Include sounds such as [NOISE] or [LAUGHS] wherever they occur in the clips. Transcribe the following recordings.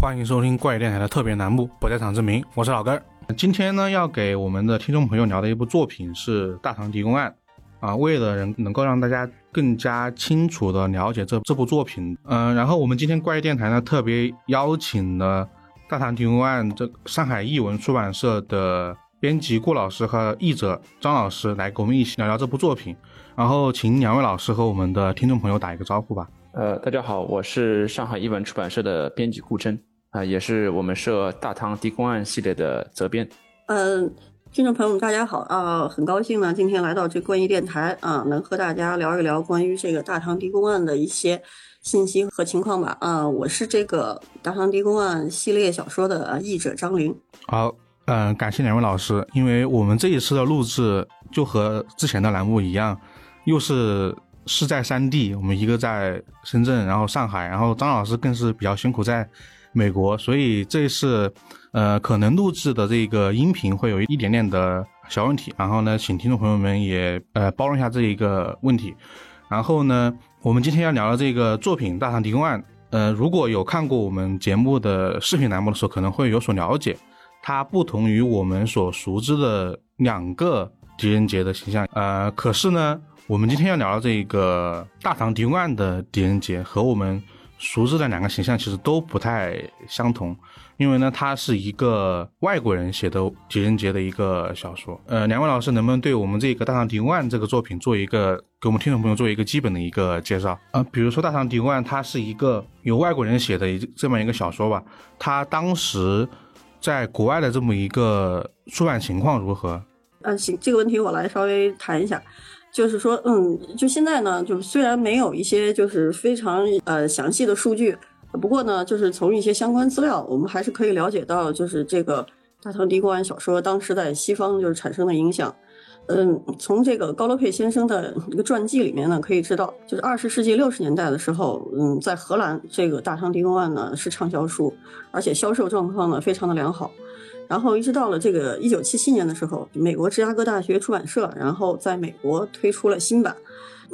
欢迎收听怪异电台的特别栏目《不在场证明》，我是老根儿。今天呢，要给我们的听众朋友聊的一部作品是《大唐狄公案》啊。为了能能够让大家更加清楚的了解这这部作品，嗯，然后我们今天怪异电台呢特别邀请了《大唐狄公案》这上海译文出版社的编辑顾老师和译者张老师来跟我们一起聊聊这部作品。然后，请两位老师和我们的听众朋友打一个招呼吧。呃，大家好，我是上海译文出版社的编辑顾真啊，也是我们社《大唐狄公案》系列的责编。嗯，听众朋友们，大家好啊，很高兴呢，今天来到这关于电台啊，能和大家聊一聊关于这个《大唐狄公案》的一些信息和情况吧。啊，我是这个《大唐狄公案》系列小说的译者张玲。好，嗯，感谢两位老师，因为我们这一次的录制就和之前的栏目一样，又是。是在三地，我们一个在深圳，然后上海，然后张老师更是比较辛苦在美国，所以这次呃可能录制的这个音频会有一点点的小问题，然后呢，请听众朋友们也呃包容一下这一个问题。然后呢，我们今天要聊的这个作品《大唐狄公案》，呃，如果有看过我们节目的视频栏目的时候，可能会有所了解，它不同于我们所熟知的两个狄仁杰的形象，呃，可是呢。我们今天要聊的这个大唐狄公案的狄仁杰和我们熟知的两个形象其实都不太相同，因为呢，它是一个外国人写的狄仁杰的一个小说。呃，两位老师能不能对我们这个大唐狄公案这个作品做一个给我们听众朋友做一个基本的一个介绍？呃，比如说大唐狄公案，它是一个由外国人写的这么一个小说吧，他当时在国外的这么一个出版情况如何？嗯，行，这个问题我来稍微谈一下。就是说，嗯，就现在呢，就虽然没有一些就是非常呃详细的数据，不过呢，就是从一些相关资料，我们还是可以了解到，就是这个大唐狄公案小说当时在西方就是产生的影响。嗯，从这个高罗佩先生的一个传记里面呢，可以知道，就是二十世纪六十年代的时候，嗯，在荷兰这个大唐狄公案呢是畅销书，而且销售状况呢非常的良好。然后一直到了这个一九七七年的时候，美国芝加哥大学出版社，然后在美国推出了新版，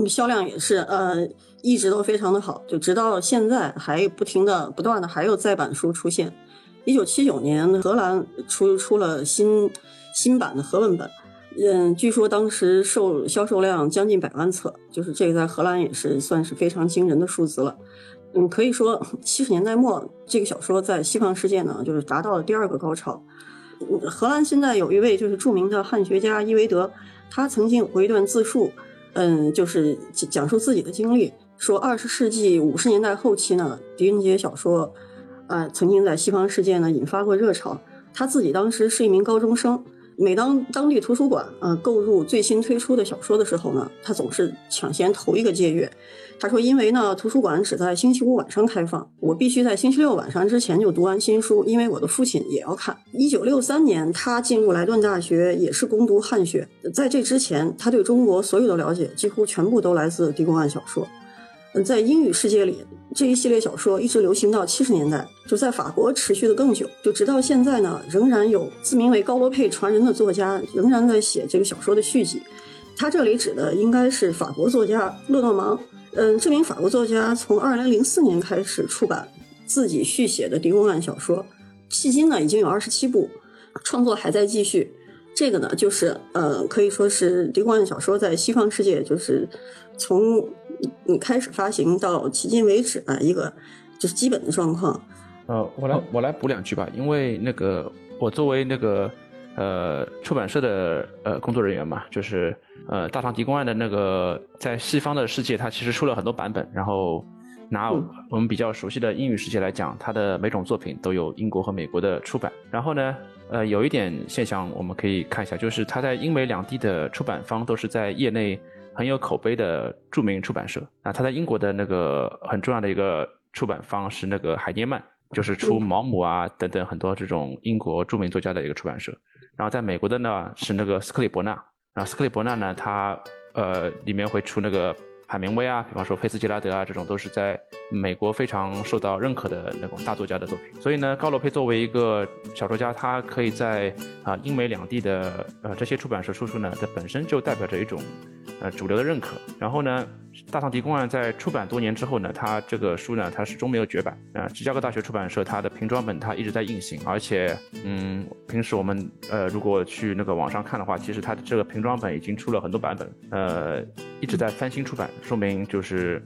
销量也是呃一直都非常的好，就直到现在还不停的不断的还有再版书出现。一九七九年，荷兰出出了新新版的荷文本，嗯，据说当时售销售量将近百万册，就是这个在荷兰也是算是非常惊人的数字了。嗯，可以说七十年代末这个小说在西方世界呢，就是达到了第二个高潮。荷兰现在有一位就是著名的汉学家伊维德，他曾经有过一段自述，嗯，就是讲述自己的经历，说二十世纪五十年代后期呢，狄仁杰小说，呃，曾经在西方世界呢引发过热潮。他自己当时是一名高中生，每当当地图书馆呃购入最新推出的小说的时候呢，他总是抢先头一个借阅。他说：“因为呢，图书馆只在星期五晚上开放，我必须在星期六晚上之前就读完新书，因为我的父亲也要看。”一九六三年，他进入莱顿大学，也是攻读汉学。在这之前，他对中国所有的了解几乎全部都来自狄公案小说。在英语世界里，这一系列小说一直流行到七十年代，就在法国持续的更久，就直到现在呢，仍然有自名为高罗佩传人的作家仍然在写这个小说的续集。他这里指的应该是法国作家勒诺芒。嗯，这名法国作家从二零零四年开始出版自己续写的狄公案小说，迄今呢已经有二十七部，创作还在继续。这个呢，就是呃，可以说是狄公案小说在西方世界就是从你开始发行到迄今为止的一个就是基本的状况。呃，我来我来补两句吧，因为那个我作为那个。呃，出版社的呃工作人员嘛，就是呃《大唐狄公案》的那个，在西方的世界，它其实出了很多版本。然后拿我们比较熟悉的英语世界来讲，它的每种作品都有英国和美国的出版。然后呢，呃，有一点现象我们可以看一下，就是它在英美两地的出版方都是在业内很有口碑的著名出版社。啊，它在英国的那个很重要的一个出版方是那个海涅曼，就是出毛姆啊等等很多这种英国著名作家的一个出版社。然后在美国的呢是那个斯克里伯纳，然后斯克里伯纳呢，它呃里面会出那个海明威啊，比方说菲茨杰拉德啊，这种都是在美国非常受到认可的那种大作家的作品。所以呢，高罗佩作为一个小说家，他可以在啊英美两地的呃这些出版社出书呢，这本身就代表着一种呃主流的认可。然后呢，大唐狄公案在出版多年之后呢，它这个书呢，它始终没有绝版啊。芝加哥大学出版社它的平装本它一直在印行，而且，嗯，平时我们呃如果去那个网上看的话，其实它的这个平装本已经出了很多版本，呃，一直在翻新出版，说明就是。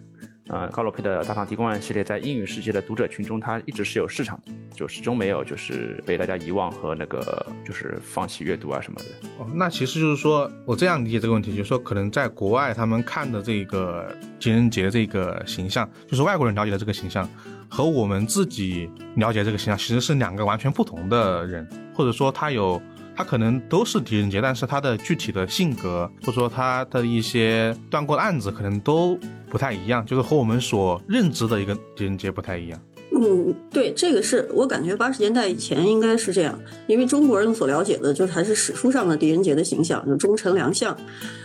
呃，高罗佩的《大唐狄公案》系列在英语世界的读者群中，它一直是有市场的，就始终没有就是被大家遗忘和那个就是放弃阅读啊什么的。哦，那其实就是说我这样理解这个问题，就是说可能在国外他们看的这个狄仁杰这个形象，就是外国人了解的这个形象，和我们自己了解这个形象其实是两个完全不同的人，或者说他有。他可能都是狄仁杰，但是他的具体的性格，或者说他的一些断过的案子，可能都不太一样，就是和我们所认知的一个狄仁杰不太一样。嗯，对，这个是我感觉八十年代以前应该是这样，因为中国人所了解的就是还是史书上的狄仁杰的形象，就忠臣良相。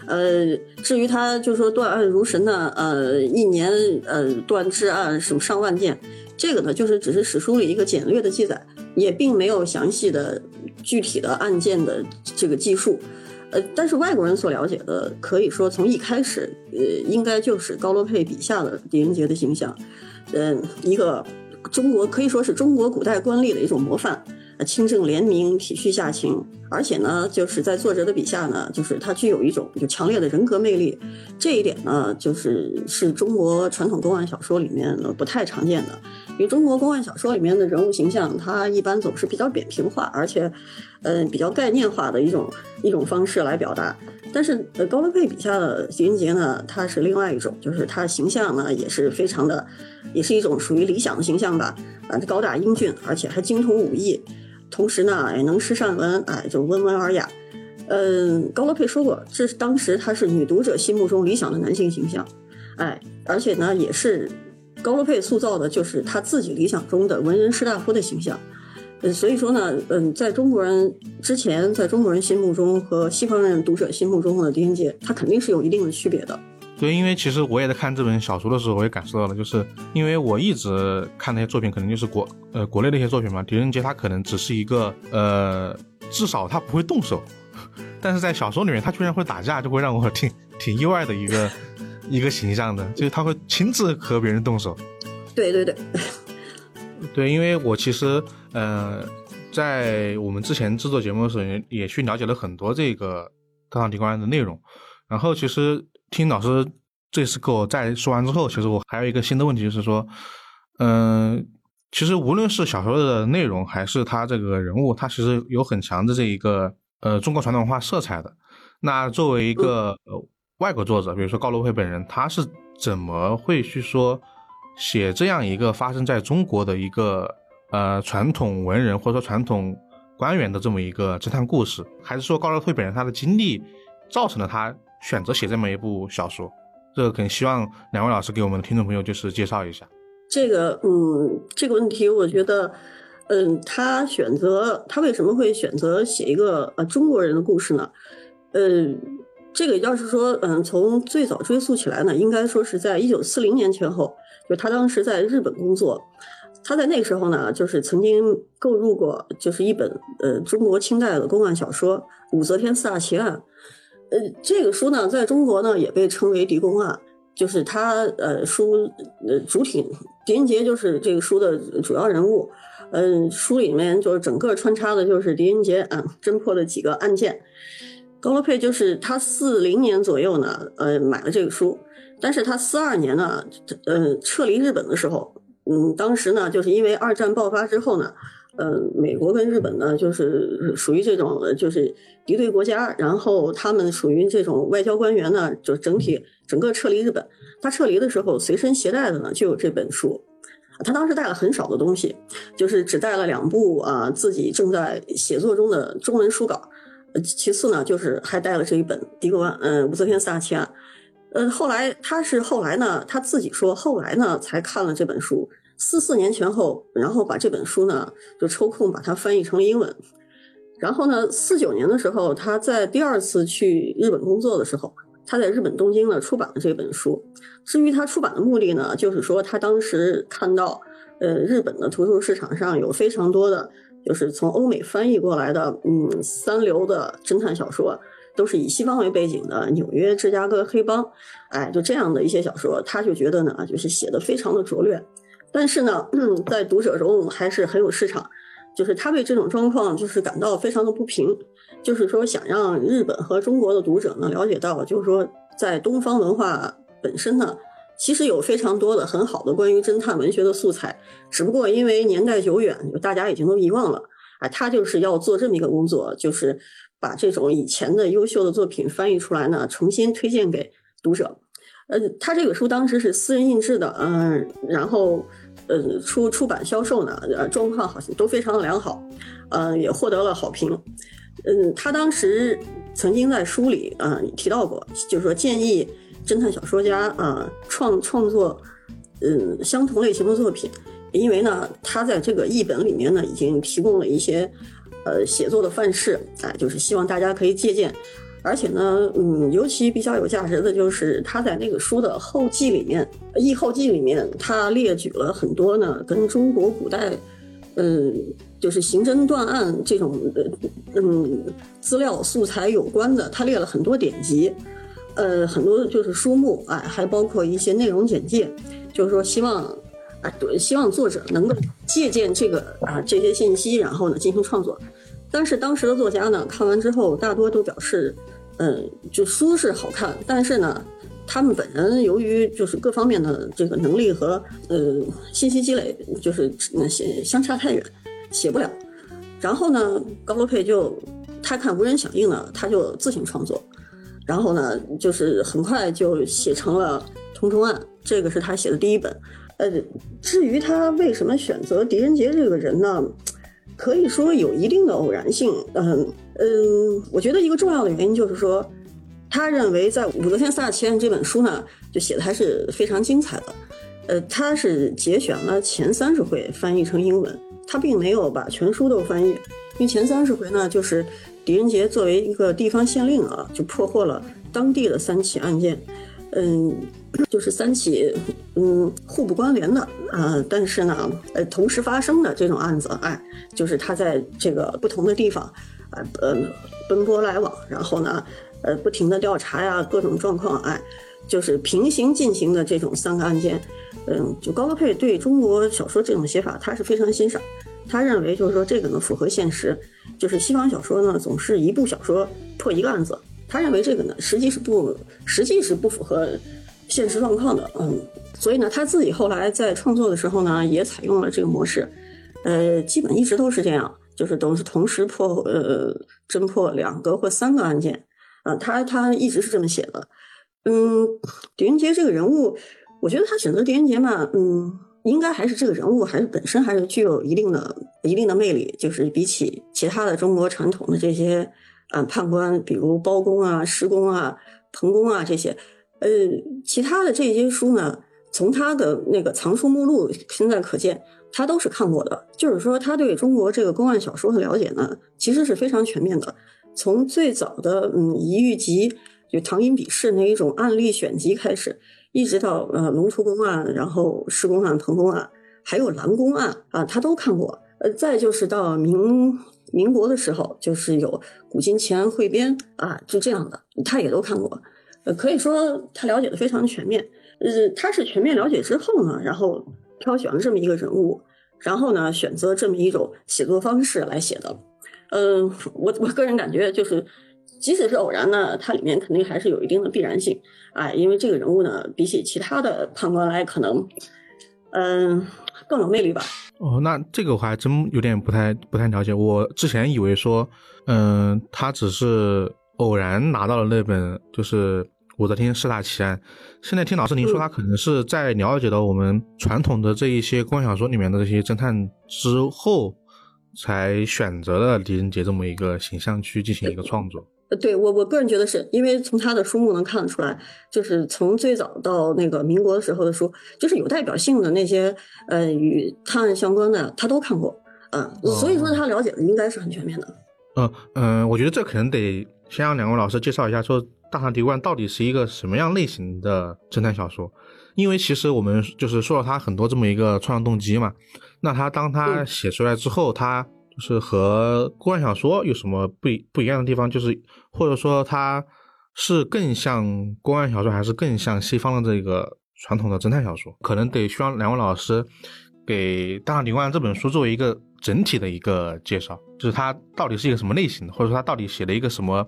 呃，至于他就说断案如神呢，呃，一年呃断治案什么上万件，这个呢就是只是史书里一个简略的记载，也并没有详细的。具体的案件的这个技术，呃，但是外国人所了解的，可以说从一开始，呃，应该就是高罗佩笔下的狄仁杰的形象，嗯，一个中国可以说是中国古代官吏的一种模范。清正廉明，体恤下情，而且呢，就是在作者的笔下呢，就是他具有一种就强烈的人格魅力，这一点呢，就是是中国传统公案小说里面不太常见的。因为中国公案小说里面的人物形象，它一般总是比较扁平化，而且，嗯，比较概念化的一种一种方式来表达。但是，呃，高罗佩笔下的狄仁杰呢，他是另外一种，就是他形象呢也是非常的，也是一种属于理想的形象吧。啊，高大英俊，而且还精通武艺。同时呢，也能诗善文，哎，就温文尔雅。嗯，高罗佩说过，这是当时他是女读者心目中理想的男性形象，哎，而且呢，也是高罗佩塑造的，就是他自己理想中的文人士大夫的形象。呃，所以说呢，嗯，在中国人之前，在中国人心目中和西方人读者心目中的狄仁杰，他肯定是有一定的区别的。对，因为其实我也在看这本小说的时候，我也感受到了，就是因为我一直看那些作品，可能就是国呃国内的一些作品嘛。狄仁杰他可能只是一个呃，至少他不会动手，[LAUGHS] 但是在小说里面他居然会打架，就会让我挺挺意外的一个一个形象的，就是他会亲自和别人动手。对对对，对，因为我其实呃，在我们之前制作节目的时候，也也去了解了很多这个大唐提公案的内容，然后其实。听老师这次给我再说完之后，其实我还有一个新的问题，就是说，嗯，其实无论是小说的内容，还是他这个人物，他其实有很强的这一个呃中国传统文化色彩的。那作为一个呃外国作者，比如说高罗佩本人，他是怎么会去说写这样一个发生在中国的一个呃传统文人或者说传统官员的这么一个侦探故事？还是说高罗佩本人他的经历造成了他？选择写这么一部小说，这个可能希望两位老师给我们的听众朋友就是介绍一下。这个，嗯，这个问题，我觉得，嗯，他选择他为什么会选择写一个呃中国人的故事呢？呃，这个要是说，嗯，从最早追溯起来呢，应该说是在一九四零年前后，就他当时在日本工作，他在那个时候呢，就是曾经购入过就是一本呃中国清代的公案小说《武则天四大奇案》。呃，这个书呢，在中国呢也被称为《狄公案》，就是他呃书呃主体狄仁杰就是这个书的主要人物。嗯，书里面就是整个穿插的就是狄仁杰啊侦破的几个案件。高罗佩就是他四零年左右呢，呃买了这个书，但是他四二年呢，呃撤离日本的时候，嗯，当时呢就是因为二战爆发之后呢。呃，美国跟日本呢，就是属于这种就是敌对国家，然后他们属于这种外交官员呢，就整体整个撤离日本。他撤离的时候随身携带的呢就有这本书，他当时带了很少的东西，就是只带了两部啊自己正在写作中的中文书稿，其次呢就是还带了这一本《迪格万嗯武则天四大奇案》。呃，后来他是后来呢他自己说后来呢才看了这本书。四四年前后，然后把这本书呢就抽空把它翻译成了英文。然后呢，四九年的时候，他在第二次去日本工作的时候，他在日本东京呢出版了这本书。至于他出版的目的呢，就是说他当时看到，呃，日本的图书市场上有非常多的，就是从欧美翻译过来的，嗯，三流的侦探小说，都是以西方为背景的纽约、芝加哥黑帮，哎，就这样的一些小说，他就觉得呢，就是写的非常的拙劣。但是呢，在读者中还是很有市场，就是他对这种状况就是感到非常的不平，就是说想让日本和中国的读者呢了解到，就是说在东方文化本身呢，其实有非常多的很好的关于侦探文学的素材，只不过因为年代久远，就大家已经都遗忘了。哎，他就是要做这么一个工作，就是把这种以前的优秀的作品翻译出来呢，重新推荐给读者。呃，他这个书当时是私人印制的，嗯，然后呃出出版销售呢，呃状况好像都非常的良好，呃也获得了好评。嗯，他当时曾经在书里啊提到过，就是说建议侦探小说家啊创创作嗯相同类型的作品。因为呢，他在这个译本里面呢，已经提供了一些，呃，写作的范式，哎，就是希望大家可以借鉴。而且呢，嗯，尤其比较有价值的就是他在那个书的后记里面，译后记里面，他列举了很多呢，跟中国古代，嗯，就是刑侦断案这种，嗯，资料素材有关的，他列了很多典籍，呃，很多就是书目，哎，还包括一些内容简介，就是说希望。对，希望作者能够借鉴这个啊这些信息，然后呢进行创作。但是当时的作家呢看完之后，大多都表示，嗯，就书是好看，但是呢，他们本人由于就是各方面的这个能力和呃信息积累，就是那些相差太远，写不了。然后呢，高罗佩就他看无人响应呢，他就自行创作，然后呢，就是很快就写成了《通州案》，这个是他写的第一本。呃，至于他为什么选择狄仁杰这个人呢？可以说有一定的偶然性。嗯嗯，我觉得一个重要的原因就是说，他认为在《武则天三大奇案》这本书呢，就写的还是非常精彩的。呃，他是节选了前三十回翻译成英文，他并没有把全书都翻译，因为前三十回呢，就是狄仁杰作为一个地方县令啊，就破获了当地的三起案件。嗯。就是三起，嗯，互不关联的，呃，但是呢，呃，同时发生的这种案子，哎，就是他在这个不同的地方，啊，呃，奔波来往，然后呢，呃，不停的调查呀，各种状况，哎，就是平行进行的这种三个案件，嗯，就高高佩对中国小说这种写法，他是非常欣赏，他认为就是说这个呢符合现实，就是西方小说呢总是一部小说破一个案子，他认为这个呢实际是不，实际是不符合。现实状况的，嗯，所以呢，他自己后来在创作的时候呢，也采用了这个模式，呃，基本一直都是这样，就是都是同时破，呃，侦破两个或三个案件，啊，他他一直是这么写的，嗯，狄仁杰这个人物，我觉得他选择狄仁杰嘛，嗯，应该还是这个人物还是本身还是具有一定的一定的魅力，就是比起其他的中国传统的这些，啊，判官，比如包公啊、施公啊、彭公啊这些。呃，其他的这些书呢，从他的那个藏书目录现在可见，他都是看过的。就是说，他对中国这个公案小说的了解呢，其实是非常全面的。从最早的嗯《遗狱集》就唐寅笔试那一种案例选集开始，一直到呃龙图公案，然后施公案、彭公案，还有蓝公案啊，他都看过。呃，再就是到民民国的时候，就是有古今奇案汇编啊，就这样的，他也都看过。呃，可以说他了解的非常全面。呃，他是全面了解之后呢，然后挑选了这么一个人物，然后呢选择这么一种写作方式来写的。嗯，我我个人感觉就是，即使是偶然呢，它里面肯定还是有一定的必然性。哎，因为这个人物呢，比起其他的判官来，可能嗯更有魅力吧。哦，那这个我还真有点不太不太了解。我之前以为说，嗯，他只是偶然拿到了那本，就是。武则天四大奇案，现在听老师您说，他可能是在了解到我们传统的这一些公案小说里面的这些侦探之后，才选择了狄仁杰这么一个形象去进行一个创作。呃，对我我个人觉得是因为从他的书目能看得出来，就是从最早到那个民国的时候的书，就是有代表性的那些呃与探案相关的，他都看过，嗯，所以说他了解的应该是很全面的。嗯嗯，我觉得这可能得先让两位老师介绍一下说。大唐狄冠到底是一个什么样类型的侦探小说？因为其实我们就是说了他很多这么一个创作动机嘛。那他当他写出来之后，他就是和公案小说有什么不一不一样的地方？就是或者说它是更像公案小说，还是更像西方的这个传统的侦探小说？可能得需要两位老师给《大唐狄公案》这本书作为一个整体的一个介绍，就是它到底是一个什么类型的，或者说它到底写了一个什么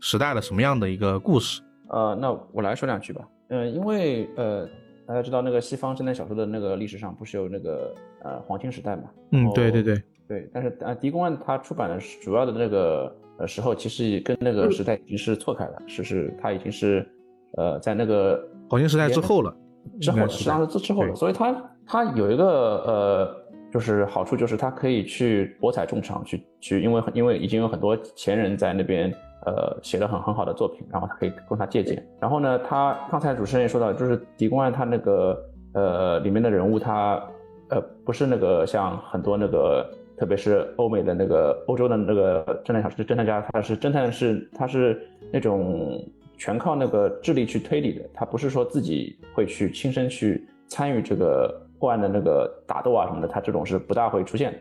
时代的什么样的一个故事？呃，那我来说两句吧。嗯，因为呃。大家知道那个西方侦探小说的那个历史上不是有那个呃黄金时代嘛？嗯，对对对对。但是啊，狄公案它出版的主要的那个呃时候，其实跟那个时代已经是错开了，是是它已经是呃在那个黄金时代之后了，之后实际上是之后了。所以它它有一个呃就是好处就是它可以去博采众长，去去因为因为已经有很多前人在那边。呃，写的很很好的作品，然后他可以供他借鉴。然后呢，他刚才主持人也说到，就是狄公案他那个呃里面的人物，他呃不是那个像很多那个，特别是欧美的那个欧洲的那个侦探小说侦探家，他是侦探是他是那种全靠那个智力去推理的，他不是说自己会去亲身去参与这个破案的那个打斗啊什么的，他这种是不大会出现。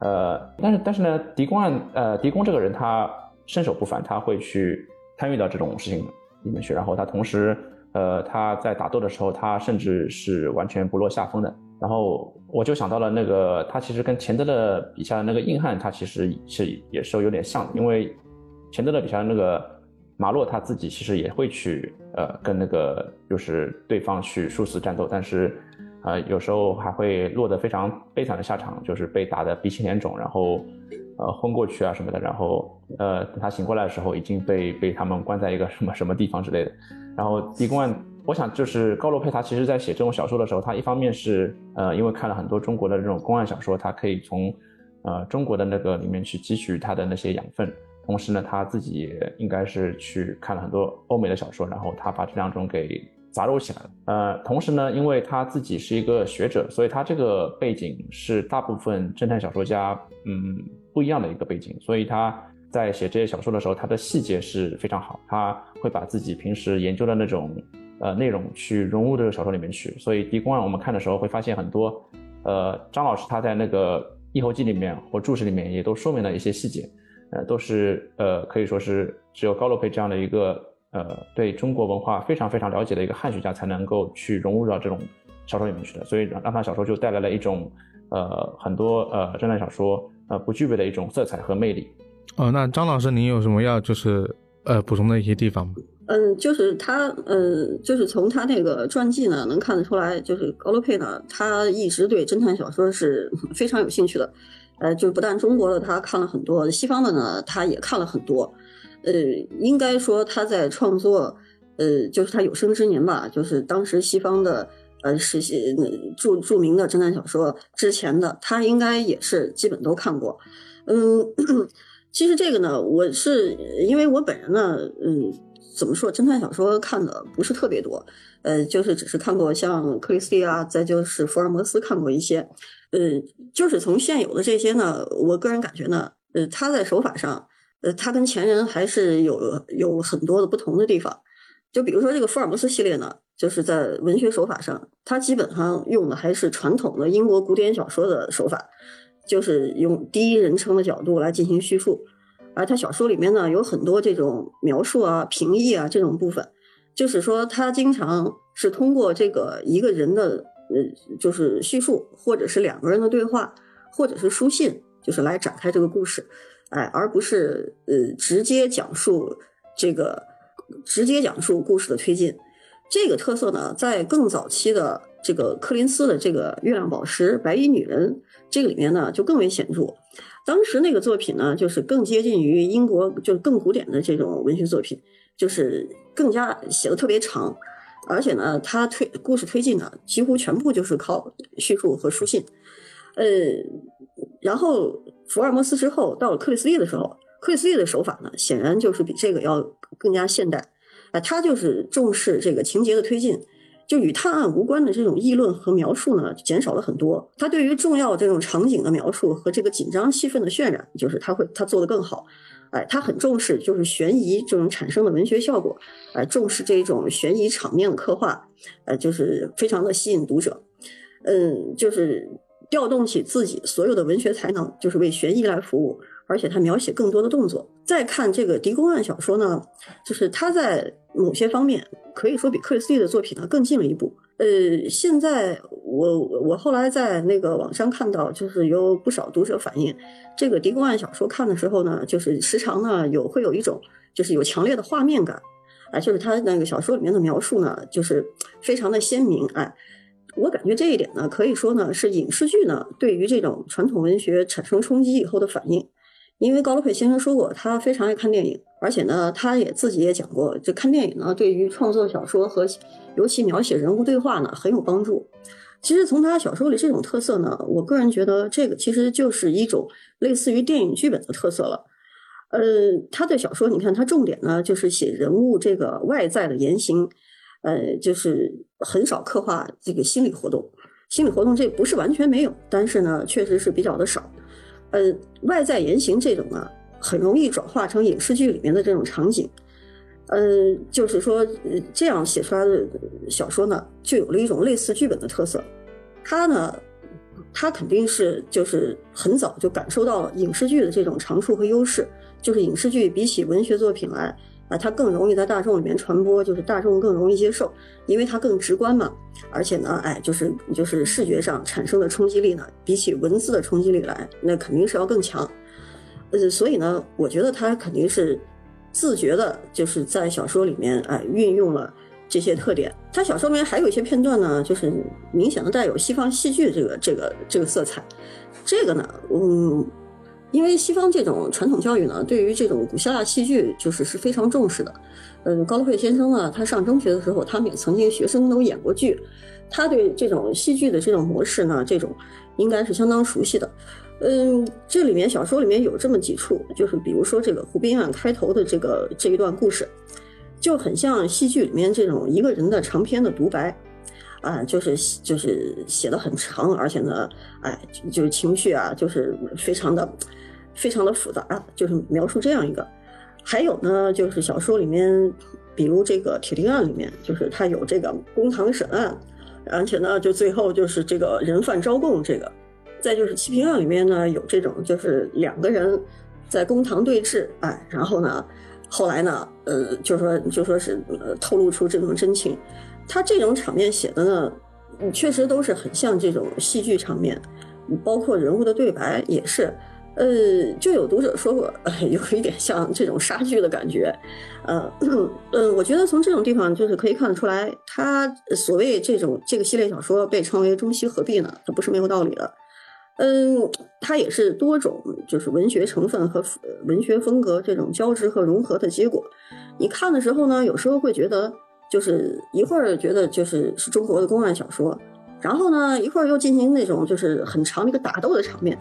呃，但是但是呢，狄公案呃狄公这个人他。身手不凡，他会去参与到这种事情里面去，然后他同时，呃，他在打斗的时候，他甚至是完全不落下风的。然后我就想到了那个，他其实跟钱德勒笔下的那个硬汉，他其实是也是有点像的，因为钱德勒笔下的那个马洛他自己其实也会去，呃，跟那个就是对方去殊死战斗，但是，呃，有时候还会落得非常悲惨的下场，就是被打得鼻青脸肿，然后。呃，昏过去啊什么的，然后呃，等他醒过来的时候，已经被被他们关在一个什么什么地方之类的。然后狄公案，我想就是高洛佩他其实在写这种小说的时候，他一方面是呃，因为看了很多中国的这种公案小说，他可以从呃中国的那个里面去汲取他的那些养分。同时呢，他自己也应该是去看了很多欧美的小说，然后他把这两种给杂糅起来了。呃，同时呢，因为他自己是一个学者，所以他这个背景是大部分侦探小说家嗯。不一样的一个背景，所以他在写这些小说的时候，他的细节是非常好，他会把自己平时研究的那种呃内容去融入这个小说里面去。所以《狄公案》我们看的时候会发现很多，呃，张老师他在那个异后记里面或注释里面也都说明了一些细节，呃，都是呃可以说是只有高洛佩这样的一个呃对中国文化非常非常了解的一个汉学家才能够去融入到这种小说里面去的。所以让让他小说就带来了一种呃很多呃侦探小说。呃，不具备的一种色彩和魅力。哦，那张老师，您有什么要就是呃补充的一些地方？嗯，就是他，嗯，就是从他那个传记呢，能看得出来，就是高洛佩呢，他一直对侦探小说是非常有兴趣的。呃，就不但中国的他看了很多，西方的呢，他也看了很多。呃，应该说他在创作，呃，就是他有生之年吧，就是当时西方的。呃，是些著著名的侦探小说之前的，他应该也是基本都看过。嗯，其实这个呢，我是因为我本人呢，嗯，怎么说，侦探小说看的不是特别多，呃，就是只是看过像克里斯蒂啊，再就是福尔摩斯看过一些。呃，就是从现有的这些呢，我个人感觉呢，呃，他在手法上，呃，他跟前人还是有有很多的不同的地方。就比如说这个福尔摩斯系列呢。就是在文学手法上，他基本上用的还是传统的英国古典小说的手法，就是用第一人称的角度来进行叙述。而他小说里面呢，有很多这种描述啊、评议啊这种部分，就是说他经常是通过这个一个人的呃，就是叙述，或者是两个人的对话，或者是书信，就是来展开这个故事，哎，而不是呃直接讲述这个直接讲述故事的推进。这个特色呢，在更早期的这个柯林斯的这个《月亮宝石》《白衣女人》这个里面呢，就更为显著。当时那个作品呢，就是更接近于英国，就是更古典的这种文学作品，就是更加写的特别长，而且呢，它推故事推进呢，几乎全部就是靠叙述和书信。呃，然后福尔摩斯之后，到了克里斯蒂的时候，克里斯蒂的手法呢，显然就是比这个要更加现代。啊他就是重视这个情节的推进，就与探案无关的这种议论和描述呢，减少了很多。他对于重要这种场景的描述和这个紧张气氛的渲染，就是他会他做得更好。哎，他很重视就是悬疑这种产生的文学效果，哎，重视这种悬疑场面的刻画，呃，就是非常的吸引读者。嗯，就是调动起自己所有的文学才能，就是为悬疑来服务，而且他描写更多的动作。再看这个狄公案小说呢，就是他在某些方面可以说比克里斯蒂的作品呢更进了一步。呃，现在我我后来在那个网上看到，就是有不少读者反映，这个狄公案小说看的时候呢，就是时常呢有会有一种就是有强烈的画面感，啊，就是他那个小说里面的描述呢，就是非常的鲜明，哎。我感觉这一点呢，可以说呢是影视剧呢对于这种传统文学产生冲击以后的反应。因为高罗佩先生说过，他非常爱看电影，而且呢，他也自己也讲过，这看电影呢对于创作小说和尤其描写人物对话呢很有帮助。其实从他小说里这种特色呢，我个人觉得这个其实就是一种类似于电影剧本的特色了。呃，他的小说你看，他重点呢就是写人物这个外在的言行。呃，就是很少刻画这个心理活动，心理活动这不是完全没有，但是呢，确实是比较的少。呃，外在言行这种啊，很容易转化成影视剧里面的这种场景。嗯，就是说这样写出来的小说呢，就有了一种类似剧本的特色。他呢，他肯定是就是很早就感受到了影视剧的这种长处和优势，就是影视剧比起文学作品来。啊，它更容易在大众里面传播，就是大众更容易接受，因为它更直观嘛。而且呢，哎，就是就是视觉上产生的冲击力呢，比起文字的冲击力来，那肯定是要更强。呃，所以呢，我觉得他肯定是自觉的，就是在小说里面哎运用了这些特点。他小说里面还有一些片段呢，就是明显的带有西方戏剧这个这个这个色彩。这个呢，嗯。因为西方这种传统教育呢，对于这种古希腊戏剧就是是非常重视的。嗯，高罗佩先生呢，他上中学的时候，他们也曾经学生都演过剧，他对这种戏剧的这种模式呢，这种应该是相当熟悉的。嗯，这里面小说里面有这么几处，就是比如说这个湖滨案开头的这个这一段故事，就很像戏剧里面这种一个人的长篇的独白，啊，就是就是写的很长，而且呢，哎，就是情绪啊，就是非常的。非常的复杂，就是描述这样一个。还有呢，就是小说里面，比如这个铁定案里面，就是他有这个公堂审案，而且呢，就最后就是这个人犯招供这个。再就是七平案里面呢，有这种就是两个人在公堂对峙，哎，然后呢，后来呢，呃，就说就说是呃透露出这种真情。他这种场面写的呢，确实都是很像这种戏剧场面，包括人物的对白也是。呃，就有读者说过，有一点像这种杀剧的感觉，呃，嗯，我觉得从这种地方就是可以看得出来，他所谓这种这个系列小说被称为中西合璧呢，它不是没有道理的。嗯，它也是多种就是文学成分和文学风格这种交织和融合的结果。你看的时候呢，有时候会觉得，就是一会儿觉得就是是中国的公案小说，然后呢，一会儿又进行那种就是很长的一个打斗的场面。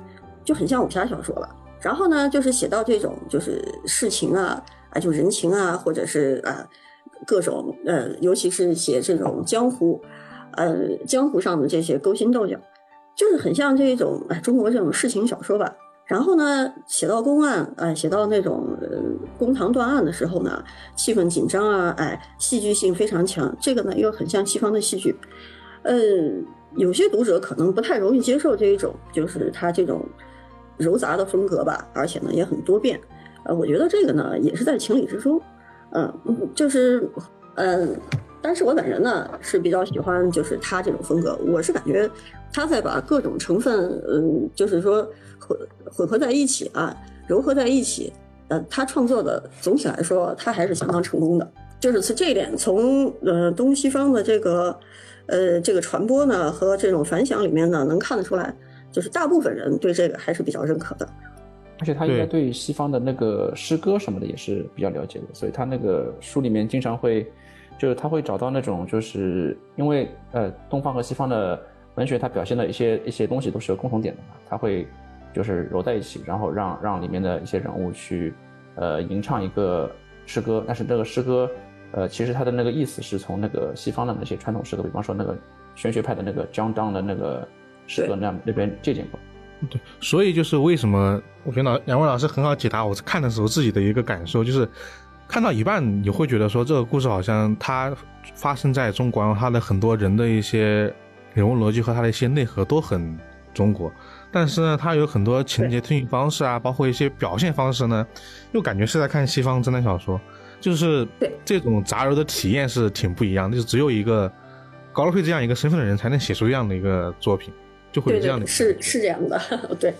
就很像武侠小说了，然后呢，就是写到这种就是事情啊啊，就人情啊，或者是啊各种呃，尤其是写这种江湖，呃江湖上的这些勾心斗角，就是很像这种哎中国这种事情小说吧。然后呢，写到公案，哎，写到那种呃公堂断案的时候呢，气氛紧张啊，哎，戏剧性非常强。这个呢，又很像西方的戏剧。呃，有些读者可能不太容易接受这一种，就是他这种。柔杂的风格吧，而且呢也很多变，呃，我觉得这个呢也是在情理之中，嗯，就是，嗯，但是我本人呢是比较喜欢就是他这种风格，我是感觉他在把各种成分，嗯，就是说混混合在一起啊，糅合在一起，呃，他创作的总体来说他还是相当成功的，就是从这一点，从呃东西方的这个，呃，这个传播呢和这种反响里面呢能看得出来。就是大部分人对这个还是比较认可的，而且他应该对西方的那个诗歌什么的也是比较了解的，所以他那个书里面经常会，就是他会找到那种，就是因为呃东方和西方的文学它表现的一些一些东西都是有共同点的嘛，他会就是揉在一起，然后让让里面的一些人物去呃吟唱一个诗歌，但是这个诗歌呃其实它的那个意思是从那个西方的那些传统诗歌，比方说那个玄学派的那个 John Donne 的那个。是那那边借鉴过，对，所以就是为什么我觉得两位老师很好解答我看的时候自己的一个感受，就是看到一半你会觉得说这个故事好像它发生在中国，它的很多人的一些人物逻辑和它的一些内核都很中国，但是呢，它有很多情节推进方式啊，包括一些表现方式呢，又感觉是在看西方侦探小说，就是这种杂糅的体验是挺不一样的，就只有一个高洛佩这样一个身份的人才能写出这样的一个作品。就会有这样的，是是这样的，[LAUGHS] 对，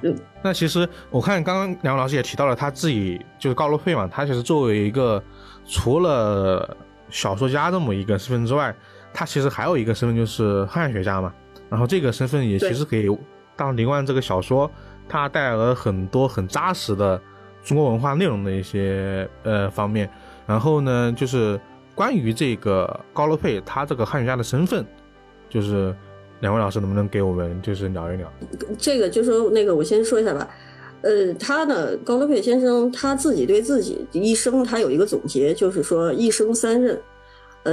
嗯。那其实我看刚刚两位老师也提到了他自己就是高洛佩嘛，他其实作为一个除了小说家这么一个身份之外，他其实还有一个身份就是汉学家嘛。然后这个身份也其实给《大唐狄冠》这个小说，它带来了很多很扎实的中国文化内容的一些呃方面。然后呢，就是关于这个高洛佩他这个汉学家的身份，就是。两位老师能不能给我们就是聊一聊？这个就说那个，我先说一下吧。呃，他呢，高德佩先生他自己对自己一生他有一个总结，就是说一生三任。呃，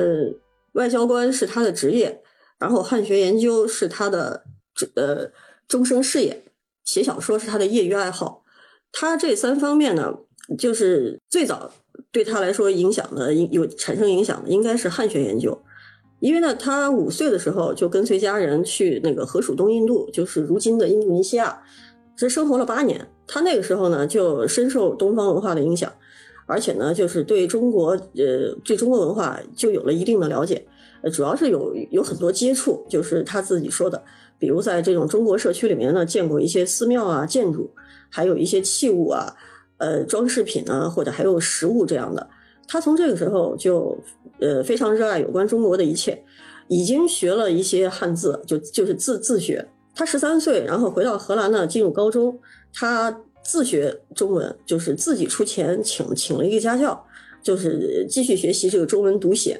外交官是他的职业，然后汉学研究是他的呃终生事业，写小说是他的业余爱好。他这三方面呢，就是最早对他来说影响的有产生影响的，应该是汉学研究。因为呢，他五岁的时候就跟随家人去那个河属东印度，就是如今的印度尼西亚，这生活了八年。他那个时候呢，就深受东方文化的影响，而且呢，就是对中国呃对中国文化就有了一定的了解。呃，主要是有有很多接触，就是他自己说的，比如在这种中国社区里面呢，见过一些寺庙啊、建筑，还有一些器物啊、呃装饰品啊，或者还有食物这样的。他从这个时候就，呃，非常热爱有关中国的一切，已经学了一些汉字，就就是自自学。他十三岁，然后回到荷兰呢，进入高中，他自学中文，就是自己出钱请请了一个家教，就是继续学习这个中文读写。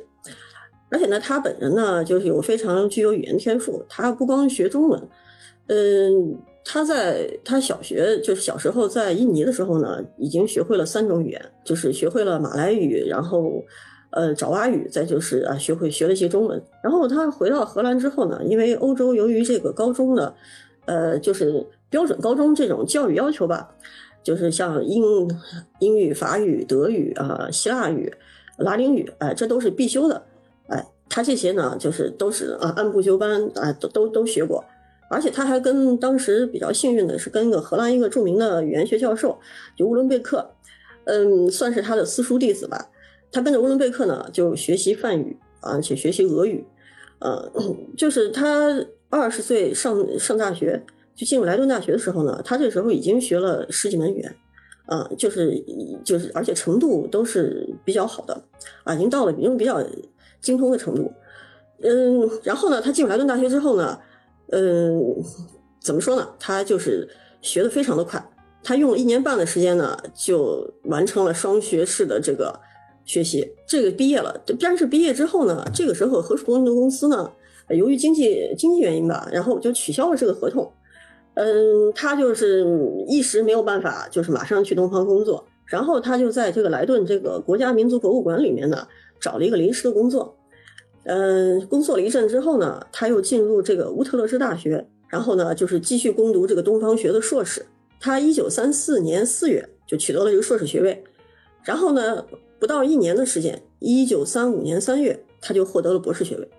而且呢，他本人呢，就是有非常具有语言天赋，他不光学中文，嗯。他在他小学就是小时候在印尼的时候呢，已经学会了三种语言，就是学会了马来语，然后，呃，爪哇语，再就是啊，学会学了一些中文。然后他回到荷兰之后呢，因为欧洲由于这个高中呢，呃，就是标准高中这种教育要求吧，就是像英英语、法语、德语啊、希腊语、拉丁语，哎，这都是必修的，哎，他这些呢，就是都是啊按部就班，啊，都都都学过。而且他还跟当时比较幸运的是，跟一个荷兰一个著名的语言学教授，就乌伦贝克，嗯，算是他的私塾弟子吧。他跟着乌伦贝克呢，就学习梵语，而且学习俄语。呃，[COUGHS] 就是他二十岁上上大学，就进入莱顿大学的时候呢，他这时候已经学了十几门语言，啊，就是就是而且程度都是比较好的，啊，已经到了已经比较精通的程度。嗯，然后呢，他进入莱顿大学之后呢。嗯，怎么说呢？他就是学的非常的快，他用了一年半的时间呢，就完成了双学士的这个学习。这个毕业了，但是毕业之后呢，这个时候和属公的公司呢，由于经济经济原因吧，然后就取消了这个合同。嗯，他就是一时没有办法，就是马上去东方工作。然后他就在这个莱顿这个国家民族博物馆里面呢，找了一个临时的工作。嗯，工作了一阵之后呢，他又进入这个乌特勒支大学，然后呢，就是继续攻读这个东方学的硕士。他一九三四年四月就取得了这个硕士学位，然后呢，不到一年的时间，一九三五年三月，他就获得了博士学位，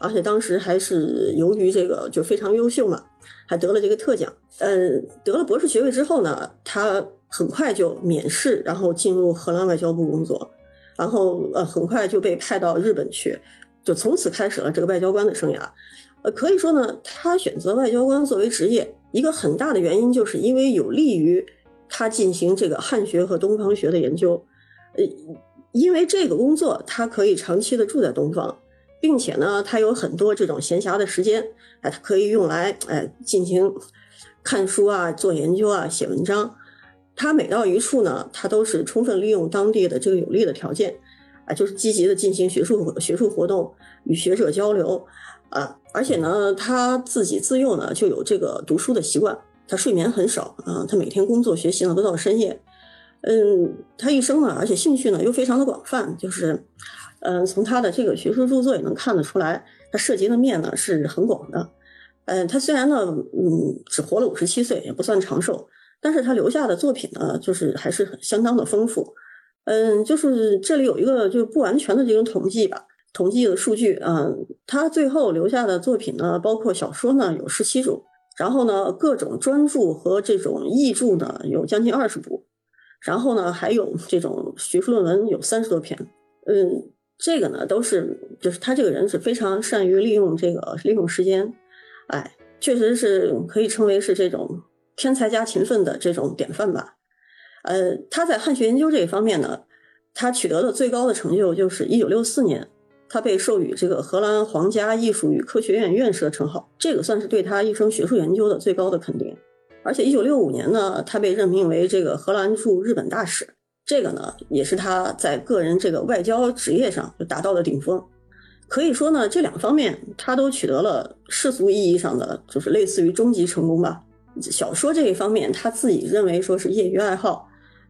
而且当时还是由于这个就非常优秀嘛，还得了这个特奖。嗯，得了博士学位之后呢，他很快就免试，然后进入荷兰外交部工作，然后呃，很快就被派到日本去。就从此开始了这个外交官的生涯，呃，可以说呢，他选择外交官作为职业，一个很大的原因就是因为有利于他进行这个汉学和东方学的研究，呃，因为这个工作他可以长期的住在东方，并且呢，他有很多这种闲暇的时间，哎，他可以用来哎进行看书啊、做研究啊、写文章，他每到一处呢，他都是充分利用当地的这个有利的条件。啊，就是积极的进行学术学术活动，与学者交流，啊，而且呢，他自己自幼呢就有这个读书的习惯，他睡眠很少啊，他每天工作学习呢都到深夜，嗯，他一生呢，而且兴趣呢又非常的广泛，就是，嗯，从他的这个学术著作也能看得出来，他涉及的面呢是很广的，嗯，他虽然呢，嗯，只活了五十七岁，也不算长寿，但是他留下的作品呢，就是还是很相当的丰富。嗯，就是这里有一个就是不完全的这种统计吧，统计的数据嗯，他最后留下的作品呢，包括小说呢有十七种，然后呢，各种专著和这种译著呢有将近二十部，然后呢还有这种学术论文有三十多篇。嗯，这个呢都是就是他这个人是非常善于利用这个利用时间，哎，确实是可以称为是这种天才加勤奋的这种典范吧。呃，他在汉学研究这一方面呢，他取得的最高的成就就是一九六四年。他被授予这个荷兰皇家艺术与科学院院士的称号，这个算是对他一生学术研究的最高的肯定。而且，一九六五年呢，他被任命为这个荷兰驻日本大使，这个呢，也是他在个人这个外交职业上就达到了顶峰。可以说呢，这两方面他都取得了世俗意义上的就是类似于终极成功吧。小说这一方面，他自己认为说是业余爱好。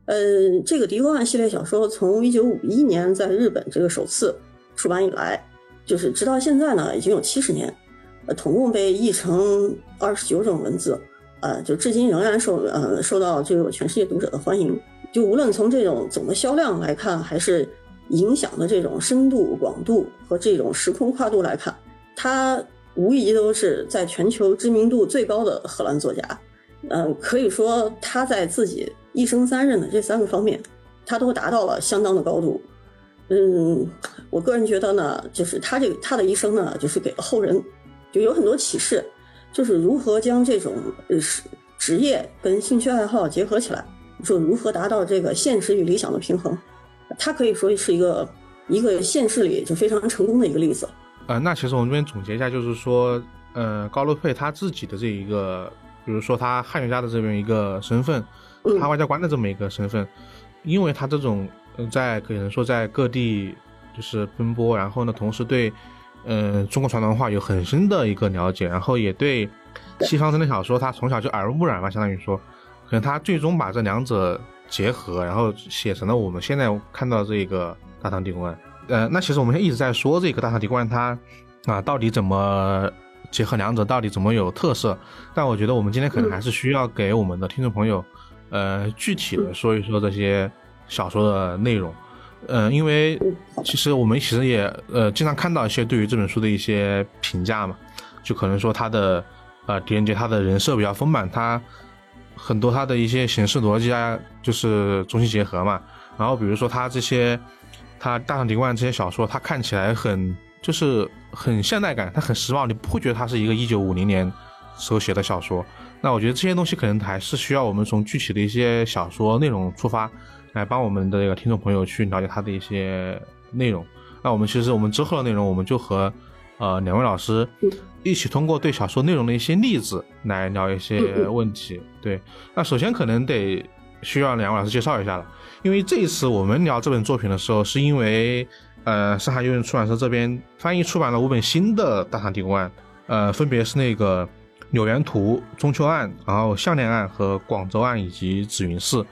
呃，这个狄公案系列小说从一九五一年在日本这个首次。出版以来，就是直到现在呢，已经有七十年，呃，总共被译成二十九种文字，呃，就至今仍然受呃受到这个全世界读者的欢迎。就无论从这种总的销量来看，还是影响的这种深度、广度和这种时空跨度来看，他无疑都是在全球知名度最高的荷兰作家。嗯，可以说他在自己一生三任的这三个方面，他都达到了相当的高度。嗯，我个人觉得呢，就是他这个他的一生呢，就是给了后人，就有很多启示，就是如何将这种呃职职业跟兴趣爱好结合起来，说如何达到这个现实与理想的平衡，他可以说是一个一个现实里就非常成功的一个例子。呃，那其实我们这边总结一下，就是说，呃，高露佩他自己的这一个，比如说他汉学家的这边一个身份，他外交官的这么一个身份，因为他这种。在可能说在各地就是奔波，然后呢，同时对，嗯，中国传统文化有很深的一个了解，然后也对西方侦探小说，他从小就耳濡目染吧，相当于说，可能他最终把这两者结合，然后写成了我们现在看到这个《大唐帝国案》。呃，那其实我们一直在说这个《大唐帝国案》，它啊到底怎么结合两者，到底怎么有特色？但我觉得我们今天可能还是需要给我们的听众朋友，呃，具体的说一说这些。小说的内容，嗯，因为其实我们其实也呃经常看到一些对于这本书的一些评价嘛，就可能说他的呃狄仁杰他的人设比较丰满，他很多他的一些形式逻辑啊，就是中西结合嘛。然后比如说他这些他大唐狄冠这些小说，他看起来很就是很现代感，他很时髦，你不会觉得他是一个一九五零年时候写的小说。那我觉得这些东西可能还是需要我们从具体的一些小说内容出发。来帮我们的这个听众朋友去了解他的一些内容。那我们其实我们之后的内容，我们就和呃两位老师一起通过对小说内容的一些例子来聊一些问题。对，那首先可能得需要两位老师介绍一下了，因为这一次我们聊这本作品的时候，是因为呃上海邮人出版社这边翻译出版了五本新的《大唐帝国案》，呃，分别是那个《柳园图》《中秋案》，然后《项链案》和《广州案》以及《紫云寺》，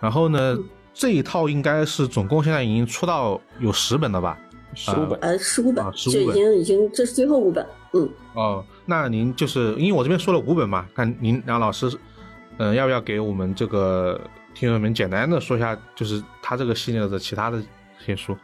然后呢。这一套应该是总共现在已经出到有十本了吧？十五本，呃，十五本，这已经已经这是最后五本，嗯。哦，那您就是因为我这边说了五本嘛，看您梁老师，嗯，要不要给我们这个听友们简单的说一下，就是他这个系列的其他的些书？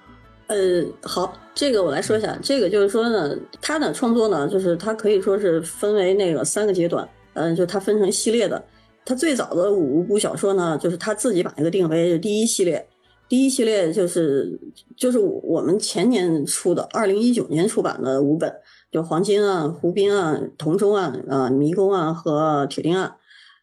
呃，好，这个我来说一下，这个就是说呢，他的创作呢，就是他可以说是分为那个三个阶段，嗯，就他分成系列的。他最早的五部小说呢，就是他自己把那个定为第一系列，第一系列就是就是我们前年出的，二零一九年出版的五本，就《黄金案》《湖滨案》《同州案》啊，《迷宫案》和《铁钉案》。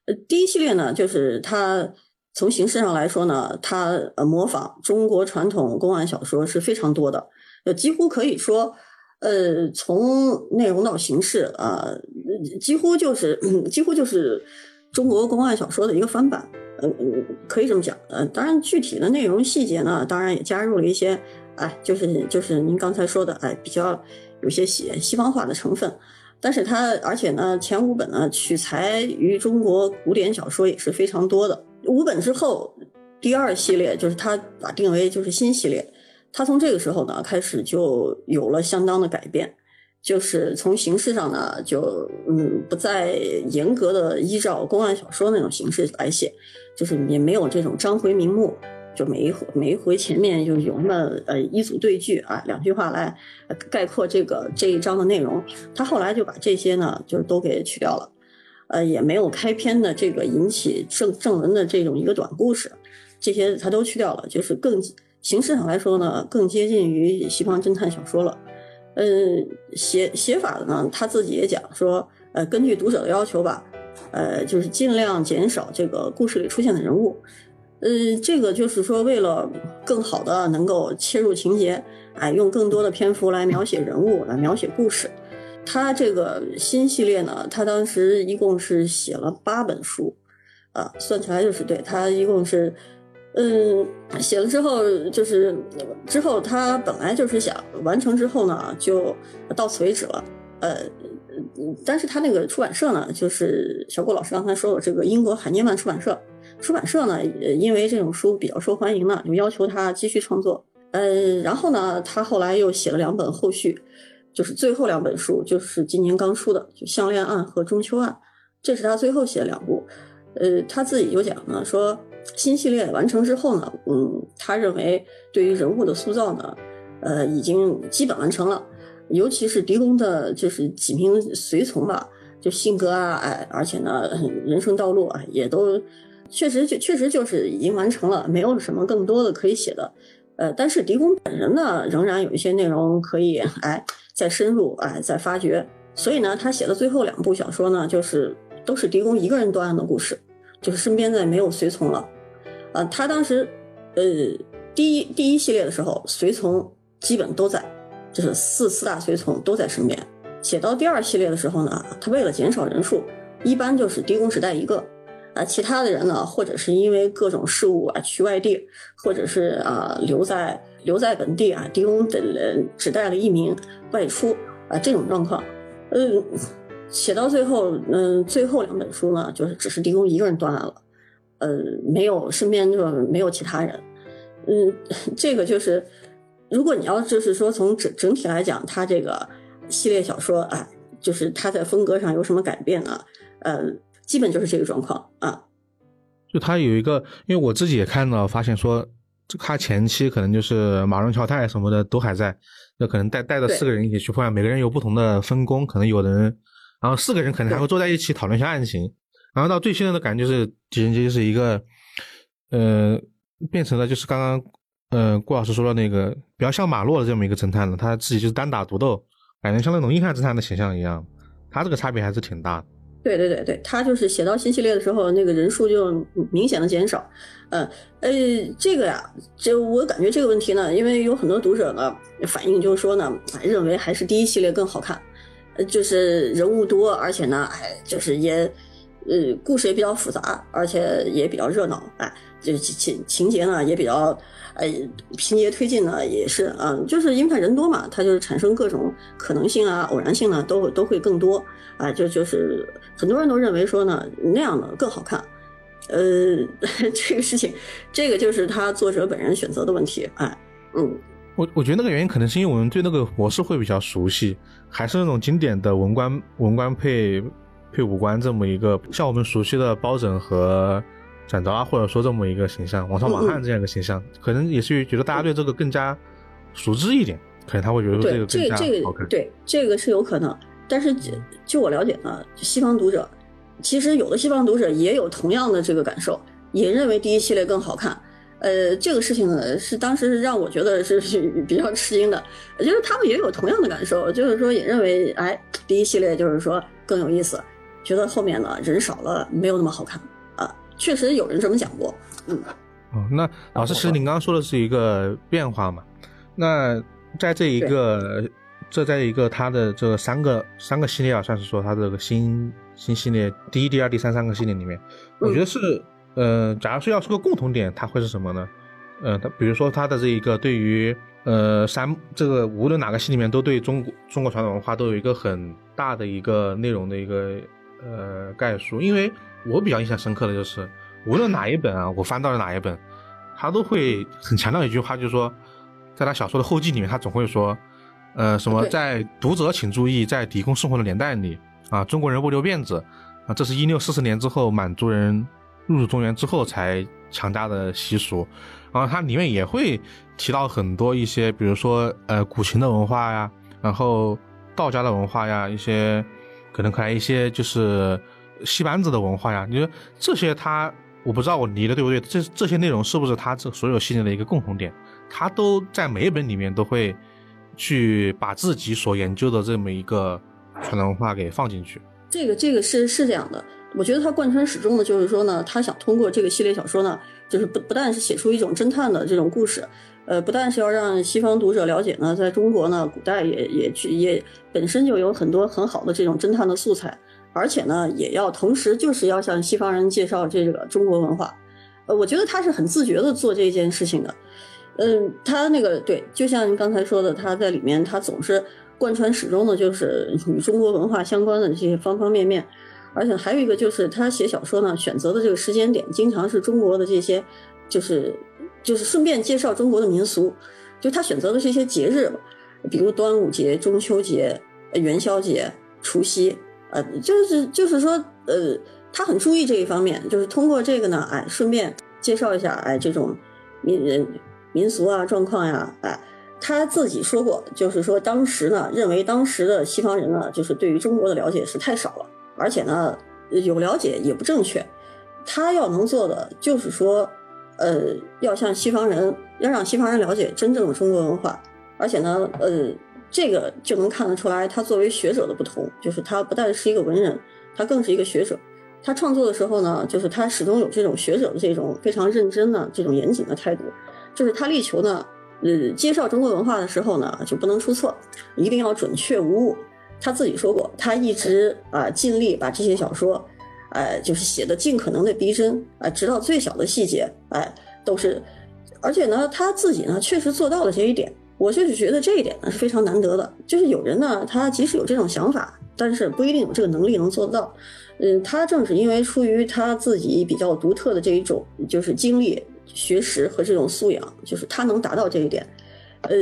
呃，第一系列呢，就是他从形式上来说呢，它呃模仿中国传统公案小说是非常多的，呃，几乎可以说，呃，从内容到形式啊，几乎就是 [CLEARS THROAT] 几乎就是。中国公案小说的一个翻版，嗯嗯，可以这么讲，呃，当然具体的内容细节呢，当然也加入了一些，哎，就是就是您刚才说的，哎，比较有些西西方化的成分，但是它而且呢，前五本呢取材于中国古典小说也是非常多的。五本之后，第二系列就是它把定为就是新系列，它从这个时候呢开始就有了相当的改变。就是从形式上呢，就嗯不再严格的依照公案小说那种形式来写，就是也没有这种章回名目，就每一回每一回前面就有那么呃一组对句啊两句话来概括这个这一章的内容。他后来就把这些呢就是都给取掉了，呃，也没有开篇的这个引起正正文的这种一个短故事，这些他都去掉了，就是更形式上来说呢，更接近于西方侦探小说了。嗯，写写法呢，他自己也讲说，呃，根据读者的要求吧，呃，就是尽量减少这个故事里出现的人物。呃，这个就是说，为了更好的能够切入情节，哎，用更多的篇幅来描写人物，来描写故事。他这个新系列呢，他当时一共是写了八本书，啊，算起来就是对他一共是，嗯，写了之后就是之后他本来就是想完成之后呢，就到此为止了，呃，但是他那个出版社呢，就是小郭老师刚才说的这个英国海涅曼出版社。出版社呢，因为这种书比较受欢迎呢，就要求他继续创作。呃，然后呢，他后来又写了两本后续，就是最后两本书，就是今年刚出的《就项链案》和《中秋案》，这是他最后写的两部。呃，他自己就讲呢，说新系列完成之后呢，嗯，他认为对于人物的塑造呢，呃，已经基本完成了，尤其是狄公的，就是几名随从吧，就性格啊，哎，而且呢，人生道路啊，也都。确实，就确实就是已经完成了，没有什么更多的可以写的。呃，但是狄公本人呢，仍然有一些内容可以哎再深入哎再发掘。所以呢，他写的最后两部小说呢，就是都是狄公一个人断案的故事，就是身边再没有随从了。呃，他当时呃第一第一系列的时候，随从基本都在，就是四四大随从都在身边。写到第二系列的时候呢，他为了减少人数，一般就是狄公只带一个。啊，其他的人呢，或者是因为各种事务啊去外地，或者是啊留在留在本地啊，狄公等人只带了一名外出啊，这种状况，嗯，写到最后，嗯，最后两本书呢，就是只是狄公一个人断案了，呃，没有身边就没有其他人，嗯，这个就是，如果你要就是说从整整体来讲，他这个系列小说啊，就是他在风格上有什么改变呢？呃。基本就是这个状况啊，就他有一个，因为我自己也看到，发现说，他前期可能就是马龙乔泰什么的都还在，那可能带带着四个人一起去破案，每个人有不同的分工，可能有的人，然后四个人可能还会坐在一起讨论一下案情，然后到最新的感觉就是《狄仁杰就》是一个，呃，变成了就是刚刚，呃，顾老师说的那个比较像马洛的这么一个侦探了，他自己就是单打独斗，感觉像那种硬汉侦探的形象一样，他这个差别还是挺大的。对对对对，他就是写到新系列的时候，那个人数就明显的减少。嗯呃，这个呀，就我感觉这个问题呢，因为有很多读者呢反映就是说呢，认为还是第一系列更好看，呃，就是人物多，而且呢，哎，就是也，呃，故事也比较复杂，而且也比较热闹，哎，就情情节呢也比较。呃，情节推进呢也是，嗯，就是因为他人多嘛，他就是产生各种可能性啊、偶然性呢，都都会更多啊。就就是很多人都认为说呢，那样的更好看。呃，[LAUGHS] 这个事情，这个就是他作者本人选择的问题。哎，嗯，我我觉得那个原因可能是因为我们对那个模式会比较熟悉，还是那种经典的文官文官配配武官这么一个，像我们熟悉的包拯和。展昭啊，或者说这么一个形象，王朝马汉这样一个形象，可能也是觉得大家对这个更加熟知一点，可能他会觉得这个更加好看。对，这个是有可能。但是就我了解呢，西方读者其实有的西方读者也有同样的这个感受，也认为第一系列更好看。呃，这个事情呢，是当时让我觉得是 [LAUGHS] 比较吃惊的，就是他们也有同样的感受，就是说也认为，哎，第一系列就是说更有意思，觉得后面呢人少了，没有那么好看。确实有人这么讲过，嗯，哦，那老师，其实您刚刚说的是一个变化嘛？那在这一个，这在一个它的这三个三个系列啊，算是说它这个新新系列第一、第二、第三三个系列里面，我觉得是，呃，假如说要是个共同点，它会是什么呢？呃，它比如说它的这一个对于呃三这个无论哪个系里面都对中国中国传统文化都有一个很大的一个内容的一个呃概述，因为。我比较印象深刻的就是，无论哪一本啊，我翻到了哪一本，他都会很强调一句话，就是说，在他小说的后记里面，他总会说，呃，什么在读者请注意，在狄公生活的年代里啊，中国人不留辫子啊，这是一六四四年之后满族人入主中原之后才强加的习俗，然后它里面也会提到很多一些，比如说呃古琴的文化呀，然后道家的文化呀，一些可能还一些就是。戏班子的文化呀。你说这些他，我不知道我理的对不对？这这些内容是不是他这所有系列的一个共同点？他都在每一本里面都会去把自己所研究的这么一个传统文化给放进去。这个这个是是这样的，我觉得他贯穿始终的就是说呢，他想通过这个系列小说呢，就是不不但是写出一种侦探的这种故事，呃，不但是要让西方读者了解呢，在中国呢，古代也也去也本身就有很多很好的这种侦探的素材，而且呢，也要同时就是要向西方人介绍这个中国文化，呃，我觉得他是很自觉的做这件事情的，嗯，他那个对，就像您刚才说的，他在里面他总是。贯穿始终的就是与中国文化相关的这些方方面面，而且还有一个就是他写小说呢，选择的这个时间点经常是中国的这些，就是就是顺便介绍中国的民俗，就他选择的是一些节日，比如端午节、中秋节、元宵节、除夕，呃，就是就是说，呃，他很注意这一方面，就是通过这个呢，哎，顺便介绍一下，哎，这种民人民俗啊状况呀，哎。他自己说过，就是说当时呢，认为当时的西方人呢，就是对于中国的了解是太少了，而且呢，有了解也不正确。他要能做的就是说，呃，要向西方人，要让西方人了解真正的中国文化。而且呢，呃，这个就能看得出来，他作为学者的不同，就是他不但是一个文人，他更是一个学者。他创作的时候呢，就是他始终有这种学者的这种非常认真的这种严谨的态度，就是他力求呢。呃，介绍中国文化的时候呢，就不能出错，一定要准确无误。他自己说过，他一直啊尽力把这些小说，哎，就是写的尽可能的逼真，哎，直到最小的细节，哎，都是。而且呢，他自己呢确实做到了这一点。我就是觉得这一点呢是非常难得的。就是有人呢，他即使有这种想法，但是不一定有这个能力能做得到。嗯，他正是因为出于他自己比较独特的这一种，就是经历。学识和这种素养，就是他能达到这一点。呃，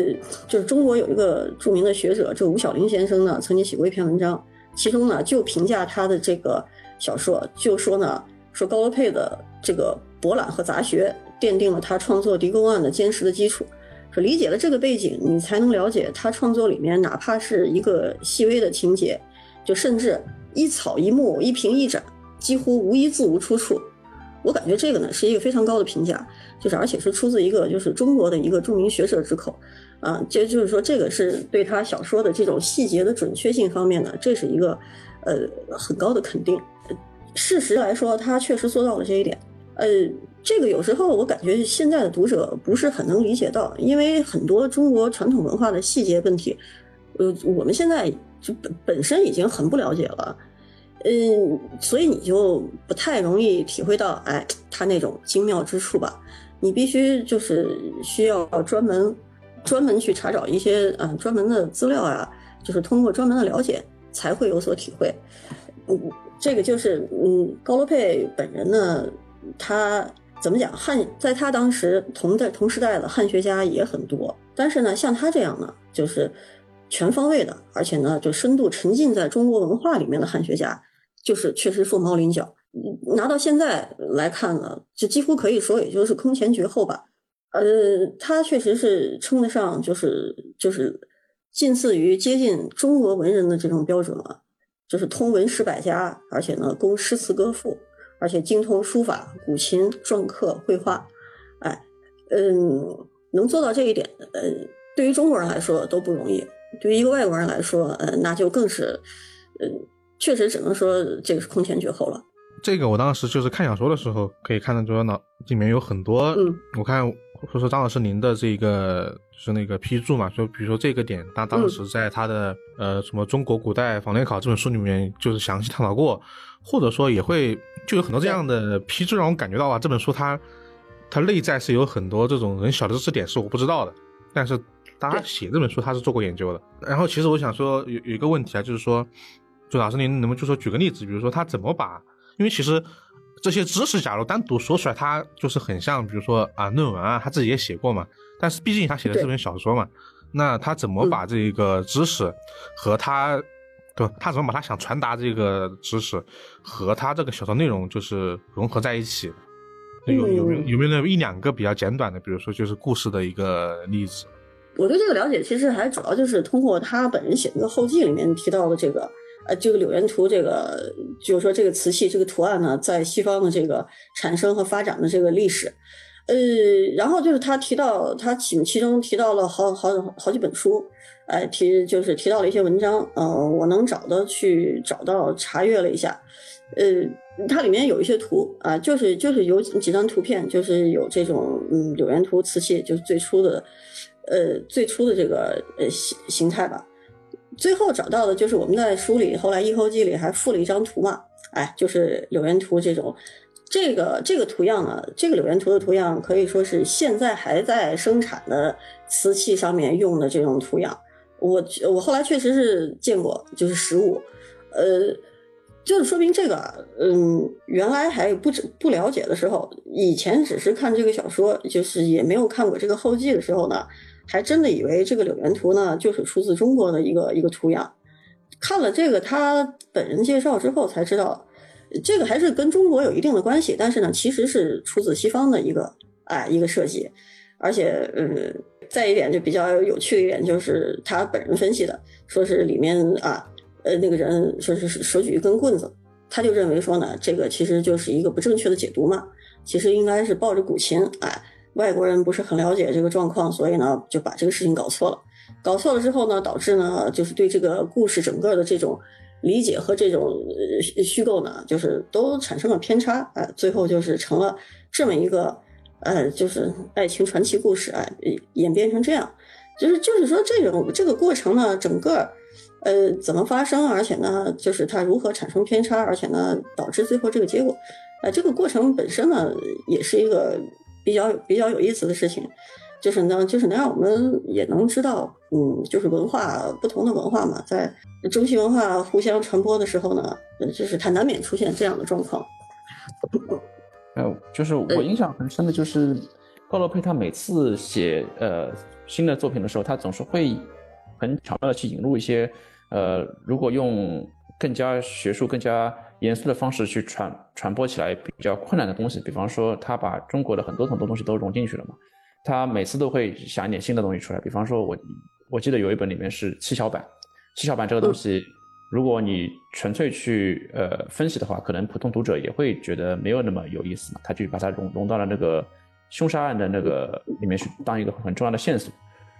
就是中国有一个著名的学者，这吴晓灵先生呢，曾经写过一篇文章，其中呢就评价他的这个小说，就说呢，说高罗佩的这个博览和杂学，奠定了他创作《狄公案》的坚实的基础。说理解了这个背景，你才能了解他创作里面哪怕是一个细微的情节，就甚至一草一木、一平一展，几乎无一字无出处。我感觉这个呢是一个非常高的评价，就是而且是出自一个就是中国的一个著名学者之口，啊，这就是说这个是对他小说的这种细节的准确性方面呢，这是一个呃很高的肯定。事实来说，他确实做到了这一点。呃，这个有时候我感觉现在的读者不是很能理解到，因为很多中国传统文化的细节问题，呃，我们现在就本本身已经很不了解了。嗯，所以你就不太容易体会到，哎，他那种精妙之处吧？你必须就是需要专门专门去查找一些嗯专门的资料啊，就是通过专门的了解才会有所体会。嗯，这个就是嗯，高罗佩本人呢，他怎么讲汉，在他当时同代同时代的汉学家也很多，但是呢，像他这样呢，就是全方位的，而且呢，就深度沉浸在中国文化里面的汉学家。就是确实凤毛麟角，拿到现在来看呢，就几乎可以说也就是空前绝后吧。呃，他确实是称得上就是就是近似于接近中国文人的这种标准了，就是通文十百家，而且呢工诗词歌赋，而且精通书法、古琴、篆刻、绘画。哎，嗯，能做到这一点，呃，对于中国人来说都不容易，对于一个外国人来说，呃，那就更是，嗯。确实只能说这个是空前绝后了。这个我当时就是看小说的时候可以看到，就是脑里面有很多，嗯，我看说说张老师您的这个就是那个批注嘛，就比如说这个点，他当时在他的呃什么中国古代仿联考这本书里面就是详细探讨过，或者说也会就有很多这样的批注，让我感觉到啊这本书它它内在是有很多这种很小的知识点是我不知道的，但是他写这本书他是做过研究的。然后其实我想说有有一个问题啊，就是说。就老师，您能不能就说举个例子，比如说他怎么把，因为其实这些知识，假如单独说出来，他就是很像，比如说啊论文啊，他自己也写过嘛。但是毕竟他写的是本小说嘛，那他怎么把这个知识和他，对他怎么把他想传达这个知识和他这个小说内容就是融合在一起？有有没有有没有那一两个比较简短的，比如说就是故事的一个例子？我对这个了解其实还主要就是通过他本人写的后记里面提到的这个。呃，这个柳园图这个就是说这个瓷器这个图案呢，在西方的这个产生和发展的这个历史。呃，然后就是他提到他其其中提到了好好好几本书，哎，提就是提到了一些文章，呃，我能找的去找到查阅了一下，呃，它里面有一些图啊，就是就是有几张图片，就是有这种嗯柳园图瓷器，就是最初的，呃最初的这个呃形形态吧。最后找到的就是我们在书里后来《一后记》里还附了一张图嘛，哎，就是柳园图这种。这个这个图样呢，这个柳园图的图样可以说是现在还在生产的瓷器上面用的这种图样。我我后来确实是见过，就是实物，呃，就是说明这个，嗯，原来还不知不了解的时候，以前只是看这个小说，就是也没有看过这个后记的时候呢，还真的以为这个柳园图呢就是出自中国的一个一个图样。看了这个他本人介绍之后才知道。这个还是跟中国有一定的关系，但是呢，其实是出自西方的一个哎一个设计，而且嗯，再一点就比较有趣一点就是他本人分析的，说是里面啊呃那个人说是手举一根棍子，他就认为说呢，这个其实就是一个不正确的解读嘛，其实应该是抱着古琴，哎，外国人不是很了解这个状况，所以呢就把这个事情搞错了，搞错了之后呢，导致呢就是对这个故事整个的这种。理解和这种虚构呢，就是都产生了偏差，哎，最后就是成了这么一个，呃，就是爱情传奇故事，哎，演变成这样，就是就是说这种这个过程呢，整个，呃，怎么发生，而且呢，就是它如何产生偏差，而且呢，导致最后这个结果，呃，这个过程本身呢，也是一个比较比较有意思的事情。就是呢，就是能让我们也能知道，嗯，就是文化不同的文化嘛，在中西文化互相传播的时候呢，就是它难免出现这样的状况。呃，就是我印象很深的就是高罗佩他每次写呃新的作品的时候，他总是会很巧妙的去引入一些呃，如果用更加学术、更加严肃的方式去传传播起来比较困难的东西，比方说他把中国的很多很多东西都融进去了嘛。他每次都会想一点新的东西出来，比方说，我我记得有一本里面是七巧板，七巧板这个东西，如果你纯粹去呃分析的话，可能普通读者也会觉得没有那么有意思嘛。他就把它融融到了那个凶杀案的那个里面去，当一个很重要的线索。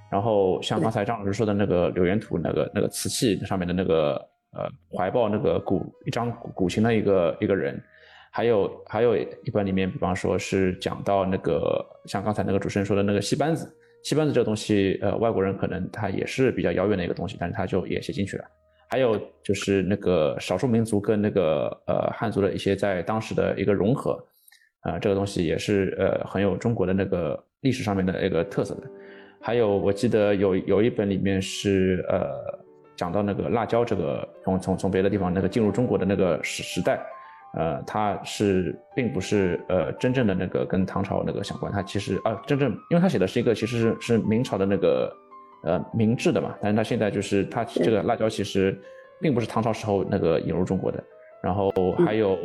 然后像刚才张老师说的那个柳园图，那个那个瓷器上面的那个呃怀抱那个古一张古琴的一个一个人。还有还有一本里面，比方说是讲到那个像刚才那个主持人说的那个戏班子，戏班子这个东西，呃，外国人可能他也是比较遥远的一个东西，但是他就也写进去了。还有就是那个少数民族跟那个呃汉族的一些在当时的一个融合，啊，这个东西也是呃很有中国的那个历史上面的一个特色的。还有我记得有有一本里面是呃讲到那个辣椒这个从从从别的地方那个进入中国的那个时时代。呃，它是并不是呃真正的那个跟唐朝那个相关，它其实啊真正，因为他写的是一个其实是是明朝的那个呃明制的嘛，但是它现在就是它这个辣椒其实并不是唐朝时候那个引入中国的，然后还有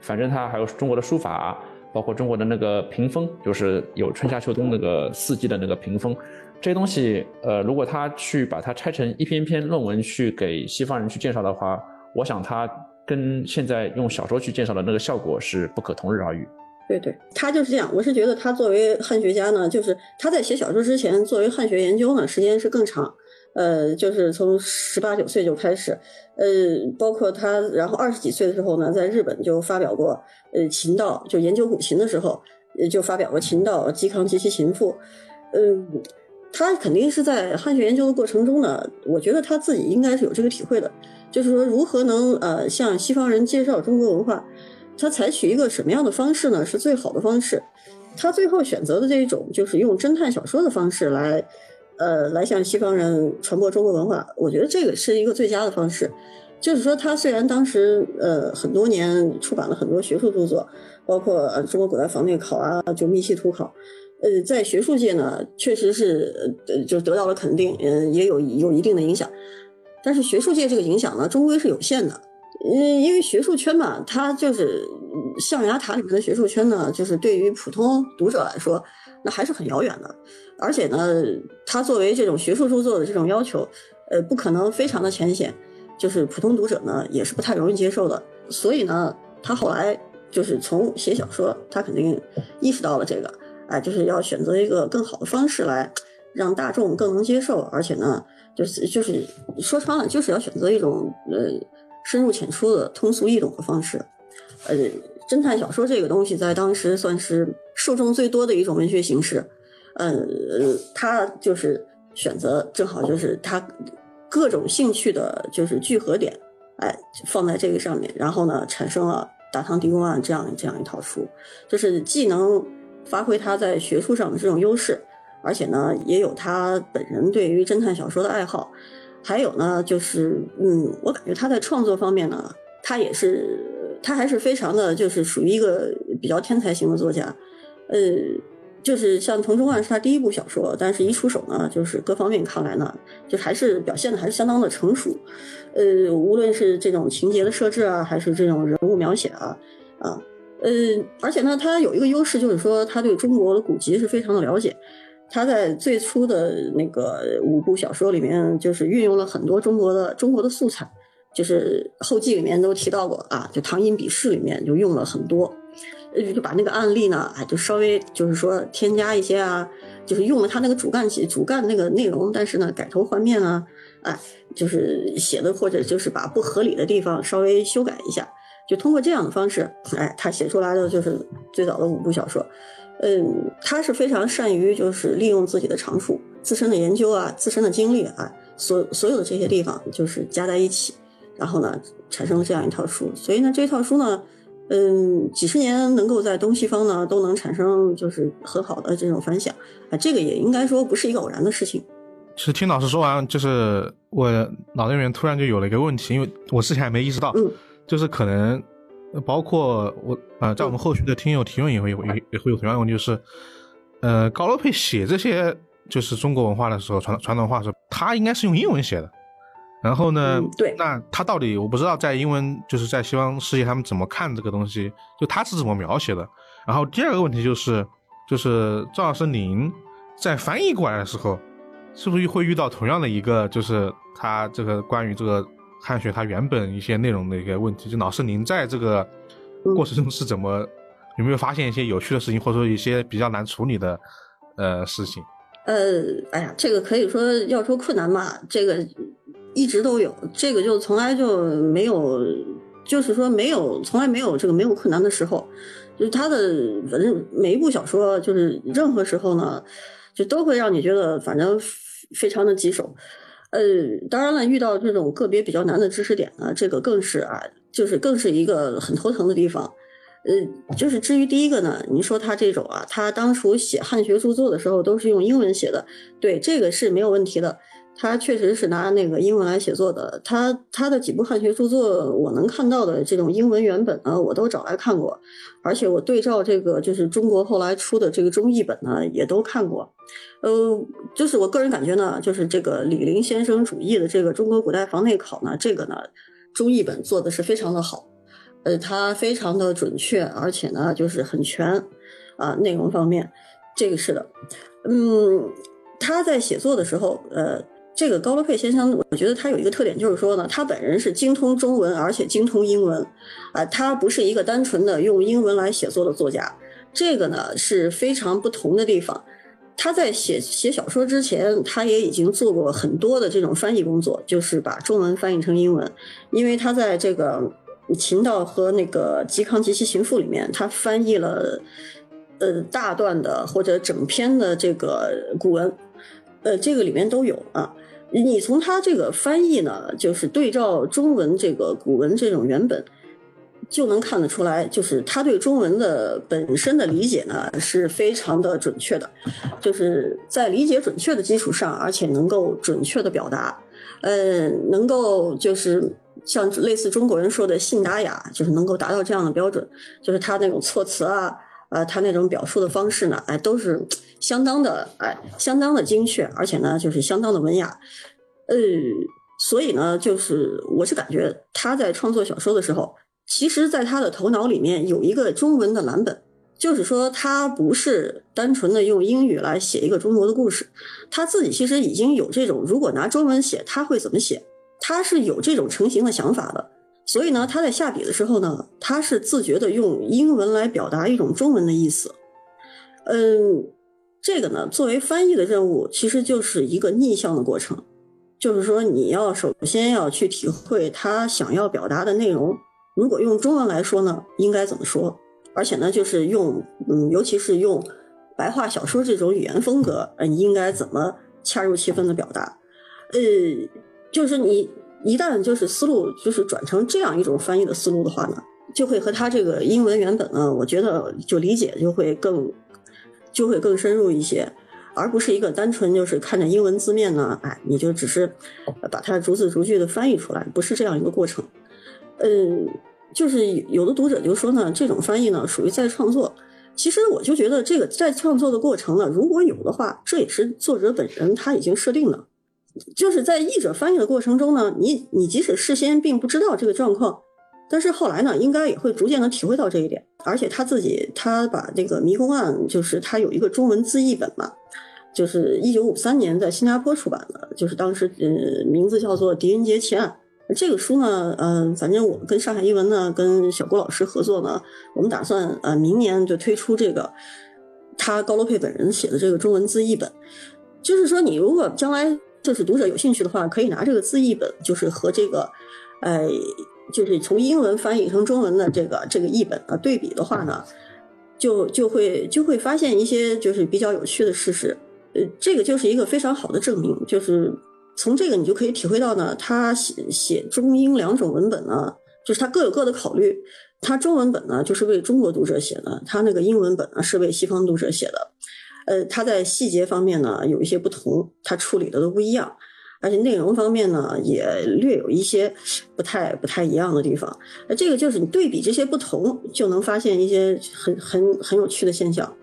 反正它还有中国的书法，包括中国的那个屏风，就是有春夏秋冬那个四季的那个屏风，这些东西呃如果他去把它拆成一篇篇论文去给西方人去介绍的话，我想他。跟现在用小说去介绍的那个效果是不可同日而语。对对，他就是这样。我是觉得他作为汉学家呢，就是他在写小说之前，作为汉学研究呢，时间是更长。呃，就是从十八九岁就开始，呃，包括他，然后二十几岁的时候呢，在日本就发表过，呃，琴道，就研究古琴的时候，就发表过《琴道嵇康及其琴赋》。嗯，他肯定是在汉学研究的过程中呢，我觉得他自己应该是有这个体会的。就是说，如何能呃向西方人介绍中国文化？他采取一个什么样的方式呢？是最好的方式。他最后选择的这一种，就是用侦探小说的方式来，呃，来向西方人传播中国文化。我觉得这个是一个最佳的方式。就是说，他虽然当时呃很多年出版了很多学术著作，包括《中国古代房内考》啊，就《密西图考》，呃，在学术界呢，确实是呃就得到了肯定，嗯，也有有一定的影响。但是学术界这个影响呢，终归是有限的，嗯，因为学术圈嘛，它就是象牙塔里面的学术圈呢，就是对于普通读者来说，那还是很遥远的。而且呢，它作为这种学术著作的这种要求，呃，不可能非常的浅显。就是普通读者呢也是不太容易接受的。所以呢，他后来就是从写小说，他肯定意识到了这个，哎，就是要选择一个更好的方式来让大众更能接受，而且呢，就是就是说穿了，就是要选择一种呃深入浅出的、通俗易懂的方式。呃，侦探小说这个东西在当时算是受众最多的一种文学形式。呃，他就是选择正好就是他各种兴趣的，就是聚合点，哎，放在这个上面，然后呢，产生了《大唐狄公案》这样这样一套书，就是既能发挥他在学术上的这种优势，而且呢，也有他本人对于侦探小说的爱好，还有呢，就是嗯，我感觉他在创作方面呢，他也是他还是非常的，就是属于一个比较天才型的作家，呃。就是像《同中案》是他第一部小说，但是一出手呢，就是各方面看来呢，就还是表现的还是相当的成熟，呃，无论是这种情节的设置啊，还是这种人物描写啊，啊，呃，而且呢，他有一个优势，就是说他对中国的古籍是非常的了解，他在最初的那个五部小说里面，就是运用了很多中国的中国的素材，就是后记里面都提到过啊，就《唐寅笔试》里面就用了很多。就把那个案例呢，哎，就稍微就是说添加一些啊，就是用了他那个主干写主干那个内容，但是呢改头换面啊，哎，就是写的或者就是把不合理的地方稍微修改一下，就通过这样的方式，哎，他写出来的就是最早的五部小说。嗯，他是非常善于就是利用自己的长处、自身的研究啊、自身的经历啊，所所有的这些地方就是加在一起，然后呢产生了这样一套书。所以呢，这套书呢。嗯，几十年能够在东西方呢都能产生就是很好的这种反响啊，这个也应该说不是一个偶然的事情。其实听老师说完，就是我脑袋里面突然就有了一个问题，因为我之前还没意识到，就是可能包括我啊，在我们后续的听友提问也会有也也会有同样的问题，就是呃，高罗佩写这些就是中国文化的时候，传传统文化的时候，他应该是用英文写的。然后呢？对，那他到底我不知道，在英文就是在西方世界他们怎么看这个东西，就他是怎么描写的。然后第二个问题就是，就是赵老师您在翻译过来的时候，是不是会遇到同样的一个，就是他这个关于这个汉学它原本一些内容的一个问题？就老师您在这个过程中是怎么有没有发现一些有趣的事情，或者说一些比较难处理的呃事情？呃，哎呀，这个可以说要说困难嘛，这个。一直都有这个，就从来就没有，就是说没有，从来没有这个没有困难的时候。就是他的反正每一部小说，就是任何时候呢，就都会让你觉得反正非常的棘手。呃，当然了，遇到这种个别比较难的知识点呢，这个更是啊，就是更是一个很头疼的地方。呃，就是至于第一个呢，你说他这种啊，他当初写汉学著作的时候都是用英文写的，对，这个是没有问题的。他确实是拿那个英文来写作的。他他的几部汉学著作，我能看到的这种英文原本呢，我都找来看过，而且我对照这个就是中国后来出的这个中译本呢，也都看过。呃，就是我个人感觉呢，就是这个李林先生主译的这个《中国古代房内考》呢，这个呢中译本做的是非常的好，呃，它非常的准确，而且呢就是很全啊，内容方面，这个是的。嗯，他在写作的时候，呃。这个高罗佩先生，我觉得他有一个特点，就是说呢，他本人是精通中文，而且精通英文，啊，他不是一个单纯的用英文来写作的作家，这个呢是非常不同的地方。他在写写小说之前，他也已经做过很多的这种翻译工作，就是把中文翻译成英文，因为他在这个《秦道》和那个《嵇康及其情妇》里面，他翻译了呃大段的或者整篇的这个古文，呃，这个里面都有啊。你从他这个翻译呢，就是对照中文这个古文这种原本，就能看得出来，就是他对中文的本身的理解呢是非常的准确的，就是在理解准确的基础上，而且能够准确的表达，呃，能够就是像类似中国人说的信达雅，就是能够达到这样的标准，就是他那种措辞啊。呃，他那种表述的方式呢，哎，都是相当的，哎，相当的精确，而且呢，就是相当的文雅，呃，所以呢，就是我是感觉他在创作小说的时候，其实在他的头脑里面有一个中文的蓝本，就是说他不是单纯的用英语来写一个中国的故事，他自己其实已经有这种，如果拿中文写他会怎么写，他是有这种成型的想法的，所以呢，他在下笔的时候呢，他是自觉的用英文来表达一种中文的意思。嗯，这个呢，作为翻译的任务，其实就是一个逆向的过程，就是说你要首先要去体会他想要表达的内容。如果用中文来说呢，应该怎么说？而且呢，就是用嗯，尤其是用白话小说这种语言风格，呃，应该怎么恰如其分的表达？呃，就是你一旦就是思路就是转成这样一种翻译的思路的话呢，就会和他这个英文原本呢，我觉得就理解就会更就会更深入一些，而不是一个单纯就是看着英文字面呢，哎，你就只是把它逐字逐句的翻译出来，不是这样一个过程。嗯。就是有的读者就说呢，这种翻译呢属于再创作。其实我就觉得这个再创作的过程呢，如果有的话，这也是作者本人他已经设定的。就是在译者翻译的过程中呢，你你即使事先并不知道这个状况，但是后来呢，应该也会逐渐的体会到这一点。而且他自己他把这个迷宫案，就是他有一个中文字译本嘛，就是一九五三年在新加坡出版的，就是当时呃名字叫做《狄仁杰奇案》。这个书呢，嗯，反正我跟上海译文呢，跟小郭老师合作呢，我们打算呃明年就推出这个他高罗佩本人写的这个中文字译本。就是说，你如果将来就是读者有兴趣的话，可以拿这个字译本，就是和这个，呃，就是从英文翻译成中文的这个这个译本啊对比的话呢，就就会就会发现一些就是比较有趣的事实。呃，这个就是一个非常好的证明，就是。从这个你就可以体会到呢，他写写中英两种文本呢，就是他各有各的考虑。他中文本呢就是为中国读者写的，他那个英文本呢是为西方读者写的。呃，他在细节方面呢有一些不同，他处理的都不一样，而且内容方面呢也略有一些不太不太一样的地方。那这个就是你对比这些不同，就能发现一些很很很有趣的现象。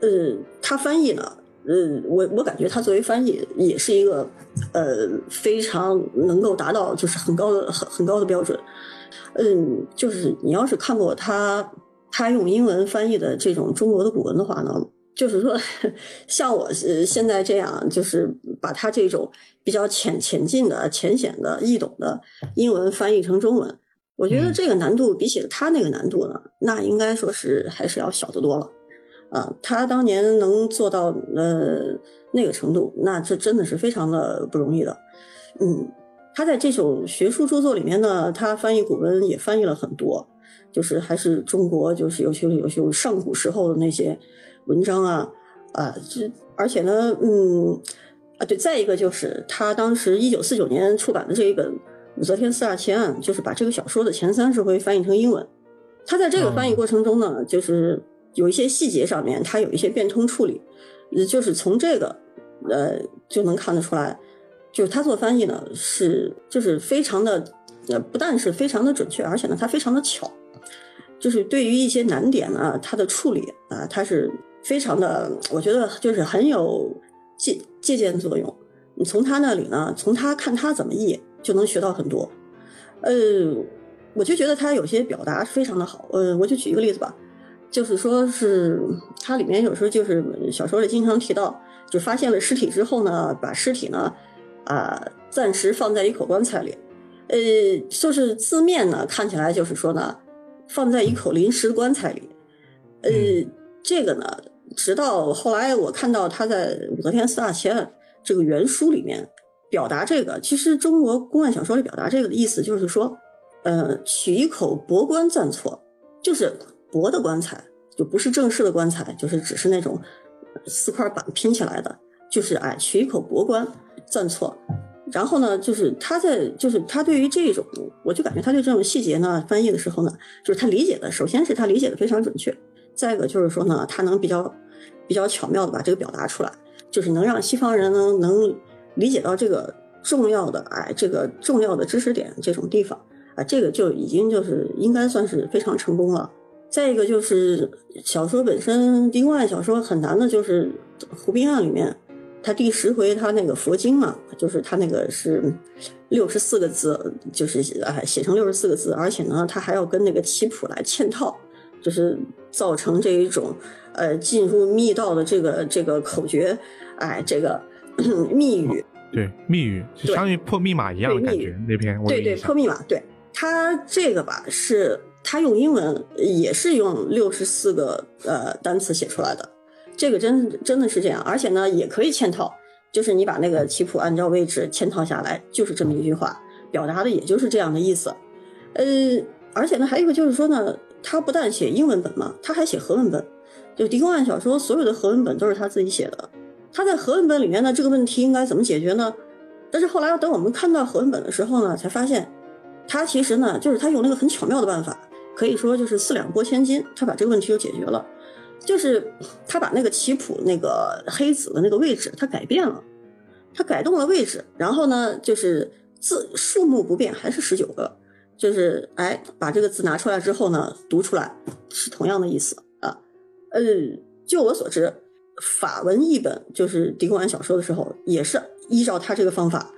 呃，他翻译呢。呃，我我感觉他作为翻译也是一个，呃，非常能够达到就是很高的很很高的标准。嗯，就是你要是看过他他用英文翻译的这种中国的古文的话呢，就是说像我现在这样，就是把他这种比较浅浅近的、浅显的、易懂的英文翻译成中文，我觉得这个难度比起他那个难度呢，那应该说是还是要小得多了。啊，他当年能做到呃那个程度，那这真的是非常的不容易的。嗯，他在这首学术著作里面呢，他翻译古文也翻译了很多，就是还是中国就是有些有些上古时候的那些文章啊啊，这而且呢，嗯啊对，再一个就是他当时一九四九年出版的这一本《武则天四大奇案》，就是把这个小说的前三十回翻译成英文。他在这个翻译过程中呢，就是。有一些细节上面，他有一些变通处理，就是从这个，呃，就能看得出来，就是他做翻译呢是就是非常的，呃，不但是非常的准确，而且呢，他非常的巧，就是对于一些难点呢，他的处理啊，他是非常的，我觉得就是很有借借鉴作用。你从他那里呢，从他看他怎么译，就能学到很多。呃，我就觉得他有些表达非常的好。呃，我就举一个例子吧。就是说，是它里面有时候就是小说里经常提到，就发现了尸体之后呢，把尸体呢，啊，暂时放在一口棺材里，呃，就是字面呢看起来就是说呢，放在一口临时棺材里，呃，这个呢，直到后来我看到他在《武则天四大奇案》这个原书里面表达这个，其实中国公案小说里表达这个的意思就是说，呃，取一口薄棺暂错，就是。薄的棺材就不是正式的棺材，就是只是那种四块板拼起来的，就是哎取一口薄棺暂错。然后呢，就是他在就是他对于这种，我就感觉他对这种细节呢翻译的时候呢，就是他理解的，首先是他理解的非常准确，再一个就是说呢，他能比较比较巧妙的把这个表达出来，就是能让西方人呢能理解到这个重要的哎这个重要的知识点这种地方啊，这个就已经就是应该算是非常成功了。再一个就是小说本身，另外小说很难的就是《湖滨案》里面，他第十回他那个佛经嘛，就是他那个是六十四个字，就是哎写成六十四个字，而且呢，他还要跟那个棋谱来嵌套，就是造成这一种呃进入密道的这个这个口诀，哎这个密语对，密语就相当于破密码一样的感觉。那篇对对破密码，对它这个吧是它用英文也是用六十四个呃单词写出来的，这个真真的是这样，而且呢也可以嵌套，就是你把那个棋谱按照位置嵌套下来，就是这么一句话，表达的也就是这样的意思。呃，而且呢还有一个就是说呢，他不但写英文本嘛，他还写和文本。就狄公案小说所有的和文本都是他自己写的，他在和文本里面呢这个问题应该怎么解决呢？但是后来等我们看到和文本的时候呢，才发现，他其实呢就是他用那个很巧妙的办法，可以说就是四两拨千斤，他把这个问题就解决了，就是他把那个棋谱那个黑子的那个位置他改变了，他改动了位置，然后呢就是字数目不变，还是十九个，就是哎把这个字拿出来之后呢读出来是同样的意思啊。呃，就我所知，法文译本就是狄公案小说的时候，也是依照他这个方法，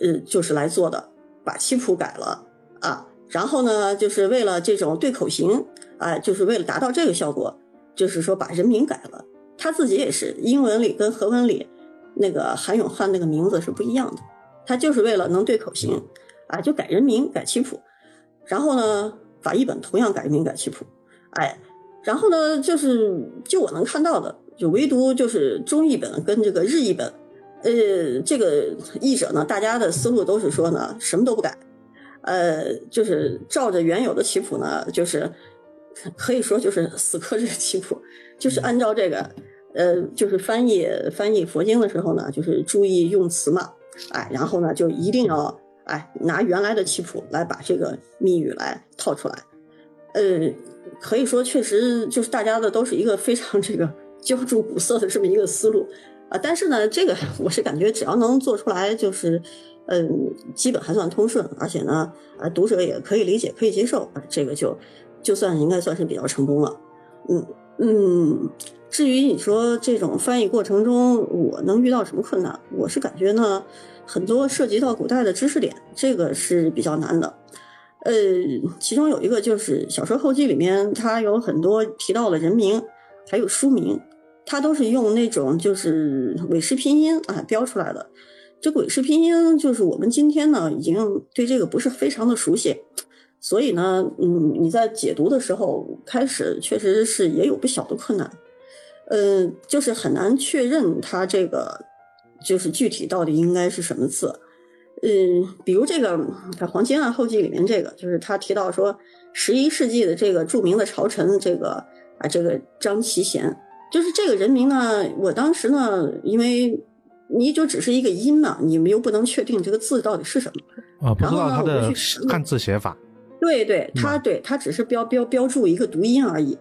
呃，就是来做的，把七谱改了啊，然后呢，就是为了这种对口型，啊，就是为了达到这个效果，就是说把人名改了。他自己也是，英文里跟和文里那个韩永汉那个名字是不一样的，他就是为了能对口型，啊，就改人名改七谱，然后呢，法译本同样改名改七谱，哎。然后呢，就是就我能看到的，就唯独就是中译本跟这个日译本，呃，这个译者呢，大家的思路都是说呢，什么都不改，呃，就是照着原有的棋谱呢，就是可以说就是死磕这个棋谱，就是按照这个，呃，就是翻译翻译佛经的时候呢，就是注意用词嘛，哎，然后呢，就一定要哎拿原来的棋谱来把这个密语来套出来，呃。可以说，确实就是大家的都是一个非常这个浇筑古色的这么一个思路啊。但是呢，这个 [LAUGHS] 我是感觉只要能做出来，就是嗯，基本还算通顺，而且呢，啊，读者也可以理解、可以接受，这个就就算应该算是比较成功了。嗯嗯，至于你说这种翻译过程中我能遇到什么困难，我是感觉呢，很多涉及到古代的知识点，这个是比较难的。呃，其中有一个就是小说后记里面，它有很多提到的人名，还有书名，它都是用那种就是韦氏拼音啊标出来的。这个韦氏拼音就是我们今天呢已经对这个不是非常的熟悉，所以呢，嗯，你在解读的时候开始确实是也有不小的困难，呃，就是很难确认它这个就是具体到底应该是什么字。嗯，比如这个《黄金案后记》里面这个，就是他提到说，十一世纪的这个著名的朝臣，这个啊，这个张其贤，就是这个人名呢。我当时呢，因为你就只是一个音嘛，你们又不能确定这个字到底是什么啊，不知道他的汉字写法。对对，他对他只是标标标注一个读音而已。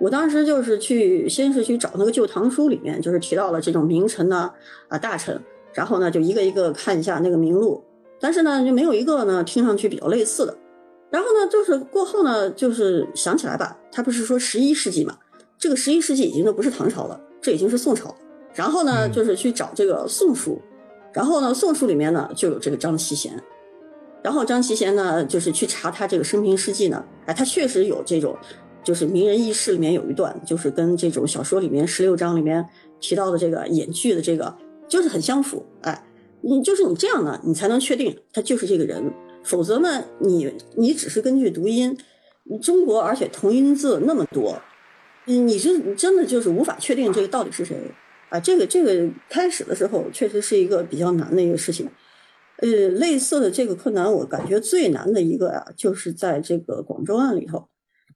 我当时就是去，先是去找那个《旧唐书》里面，就是提到了这种名臣呢啊大臣，然后呢就一个一个看一下那个名录。但是呢，就没有一个呢听上去比较类似的。然后呢，就是过后呢，就是想起来吧，他不是说十一世纪嘛？这个十一世纪已经都不是唐朝了，这已经是宋朝。然后呢，就是去找这个宋书，然后呢，宋书里面呢就有这个张其贤。然后张其贤呢，就是去查他这个生平事迹呢，哎，他确实有这种，就是名人轶事里面有一段，就是跟这种小说里面十六章里面提到的这个演剧的这个，就是很相符，哎。你就是你这样呢，你才能确定他就是这个人，否则呢，你你只是根据读音，中国而且同音字那么多，你是真的就是无法确定这个到底是谁啊？这个这个开始的时候确实是一个比较难的一个事情，呃，类似的这个困难，我感觉最难的一个呀，就是在这个广州案里头，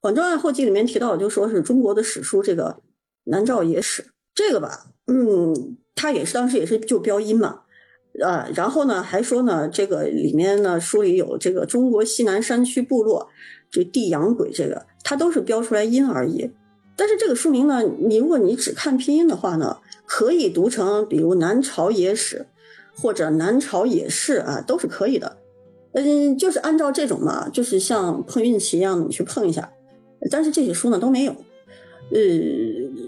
广州案后记里面提到，就说是中国的史书这个南诏野史，这个吧，嗯，他也是当时也是就标音嘛。啊，然后呢，还说呢，这个里面呢，书里有这个中国西南山区部落，这地阳鬼，这个它都是标出来音而已。但是这个书名呢，你如果你只看拼音的话呢，可以读成比如南朝野史或者南朝野事啊，都是可以的。嗯，就是按照这种嘛，就是像碰运气一样，你去碰一下。但是这些书呢都没有。呃，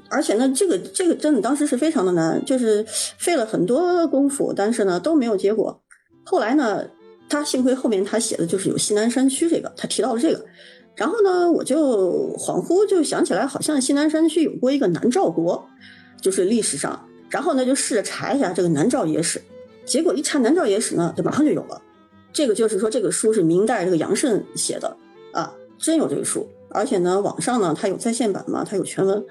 而且呢，这个这个真的当时是非常的难，就是费了很多功夫，但是呢都没有结果。后来呢，他幸亏后面他写的就是有西南山区这个，他提到了这个，然后呢，我就恍惚就想起来，好像西南山区有过一个南诏国，就是历史上，然后呢就试着查一下这个南诏野史，结果一查南诏野史呢，就马上就有了。这个就是说，这个书是明代这个杨慎写的啊，真有这个书，而且呢，网上呢它有在线版嘛，它有全文。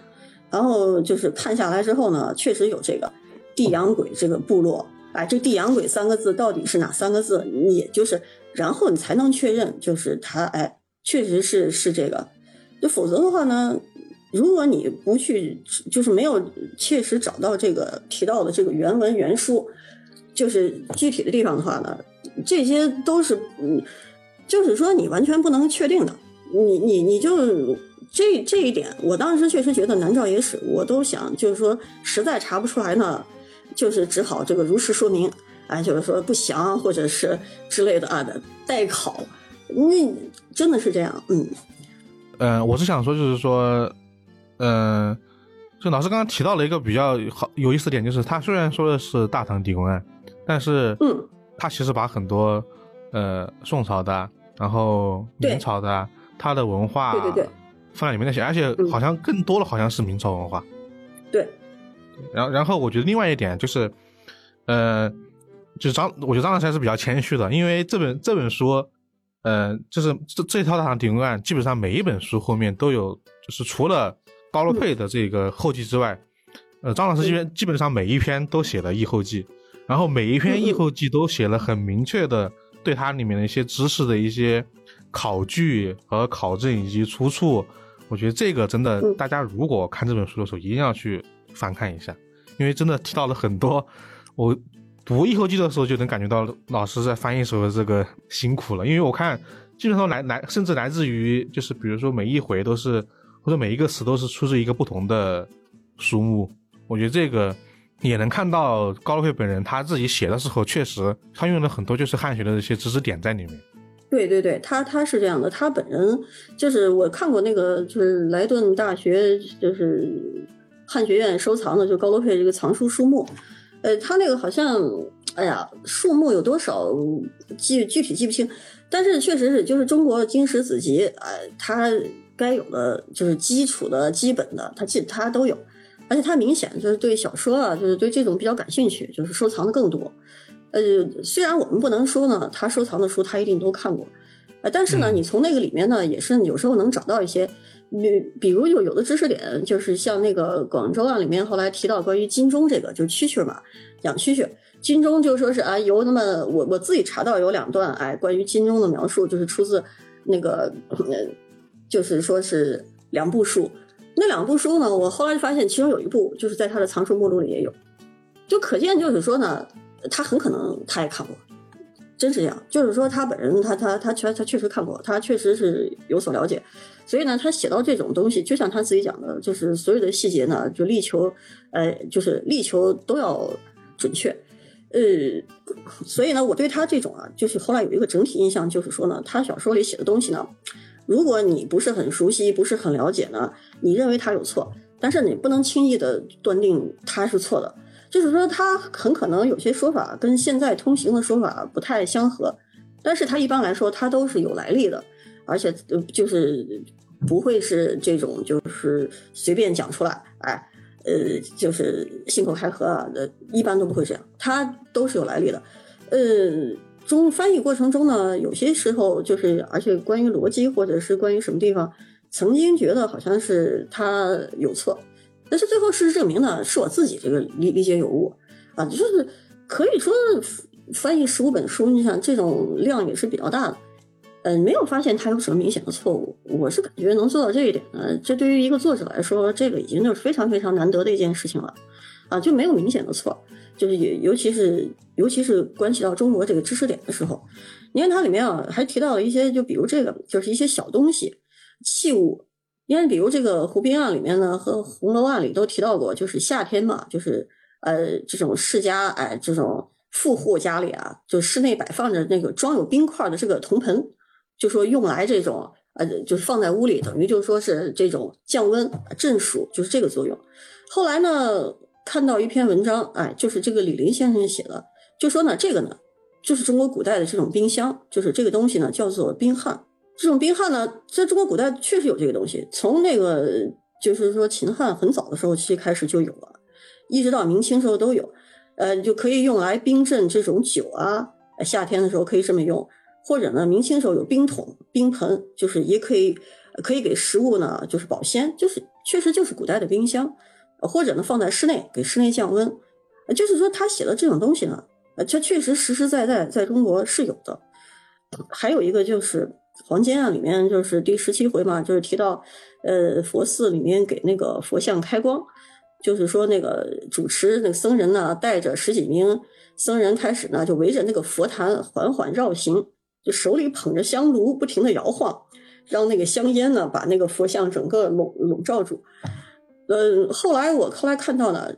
然后就是看下来之后呢，确实有这个地阳鬼这个部落。哎，这地阳鬼三个字到底是哪三个字？也就是，然后你才能确认，就是他哎，确实是是这个。就否则的话呢，如果你不去，就是没有切实找到这个提到的这个原文原书，就是具体的地方的话呢，这些都是嗯，就是说你完全不能确定的。你你你就这这一点，我当时确实觉得南诏野史，我都想就是说实在查不出来呢。就是只好这个如实说明，啊，就是说不详或者是之类的啊的代考，那真的是这样，嗯，呃，我是想说，就是说，嗯，就老师刚刚提到了一个比较好有意思点，就是他虽然说的是大唐狄公案，但是，嗯，他其实把很多呃宋朝的，然后明朝的他的文化，对对对，放在里面那些，而且好像更多的好像是明朝文化，对。然后，然后我觉得另外一点就是，呃，就是张，我觉得张老师还是比较谦虚的，因为这本这本书，呃，就是这这套大唐狄公案，基本上每一本书后面都有，就是除了高罗佩的这个后记之外，呃，张老师这边基本上每一篇都写了译后记，然后每一篇译后记都写了很明确的对它里面的一些知识的一些考据和考证以及出处，我觉得这个真的，大家如果看这本书的时候，一定要去。翻看一下，因为真的提到了很多，我读译后记的时候就能感觉到老师在翻译时候的这个辛苦了。因为我看基本上来来，甚至来自于就是比如说每一回都是或者每一个词都是出自一个不同的书目，我觉得这个也能看到高洛佩本人他自己写的时候，确实他用了很多就是汉学的这些知识点在里面。对对对，他他是这样的，他本人就是我看过那个就是莱顿大学就是。汉学院收藏的就高罗佩这个藏书书目，呃，他那个好像，哎呀，数目有多少记具体记不清，但是确实是就是中国经史子集，呃，他该有的就是基础的基本的，他记他都有，而且他明显就是对小说啊，就是对这种比较感兴趣，就是收藏的更多。呃，虽然我们不能说呢，他收藏的书他一定都看过，呃，但是呢，你从那个里面呢，也是有时候能找到一些。比比如有有的知识点，就是像那个广州案里面后来提到关于金钟这个，就是蛐蛐嘛，养蛐蛐。金钟就说是啊，有那么我我自己查到有两段哎，关于金钟的描述，就是出自那个，呃就是说是两部书。那两部书呢，我后来就发现其中有一部就是在他的藏书目录里也有，就可见就是说呢，他很可能他也看过，真是这样。就是说他本人他他他确他确实看过，他确实是有所了解。所以呢，他写到这种东西，就像他自己讲的，就是所有的细节呢，就力求，呃，就是力求都要准确，呃，所以呢，我对他这种啊，就是后来有一个整体印象，就是说呢，他小说里写的东西呢，如果你不是很熟悉，不是很了解呢，你认为他有错，但是你不能轻易的断定他是错的，就是说他很可能有些说法跟现在通行的说法不太相合，但是他一般来说他都是有来历的。而且，就是不会是这种，就是随便讲出来，哎，呃，就是信口开河啊，呃，一般都不会这样，它都是有来历的。呃，中翻译过程中呢，有些时候就是，而且关于逻辑或者是关于什么地方，曾经觉得好像是他有错，但是最后事实证明呢，是我自己这个理理解有误啊，就是可以说翻译十五本书，你想这种量也是比较大的。嗯，没有发现它有什么明显的错误。我是感觉能做到这一点呢，这对于一个作者来说，这个已经就是非常非常难得的一件事情了，啊，就没有明显的错。就是也尤其是尤其是关系到中国这个知识点的时候，你看它里面啊还提到了一些，就比如这个就是一些小东西器物，因为比如这个《湖滨案》里面呢和《红楼案》里都提到过，就是夏天嘛，就是呃这种世家哎这种富户家里啊，就室内摆放着那个装有冰块的这个铜盆。就说用来这种呃，就是放在屋里，等于就说是这种降温、镇暑，就是这个作用。后来呢，看到一篇文章，哎，就是这个李林先生写的，就说呢，这个呢，就是中国古代的这种冰箱，就是这个东西呢，叫做冰汉。这种冰汉呢，在中国古代确实有这个东西，从那个就是说秦汉很早的时候其实开始就有了，一直到明清时候都有。呃，就可以用来冰镇这种酒啊，夏天的时候可以这么用，或者呢，明清时候有冰桶、冰盆，就是也可以可以给食物呢就是保鲜，就是确实就是古代的冰箱，或者呢放在室内给室内降温，就是说他写的这种东西呢，呃，这确实实实在在在中国是有的。还有一个就是《黄金》啊，里面就是第十七回嘛，就是提到，呃，佛寺里面给那个佛像开光，就是说那个主持那个僧人呢，带着十几名僧人开始呢，就围着那个佛坛缓缓绕行，就手里捧着香炉，不停的摇晃，让那个香烟呢把那个佛像整个笼笼罩住。嗯，后来我后来看到呢，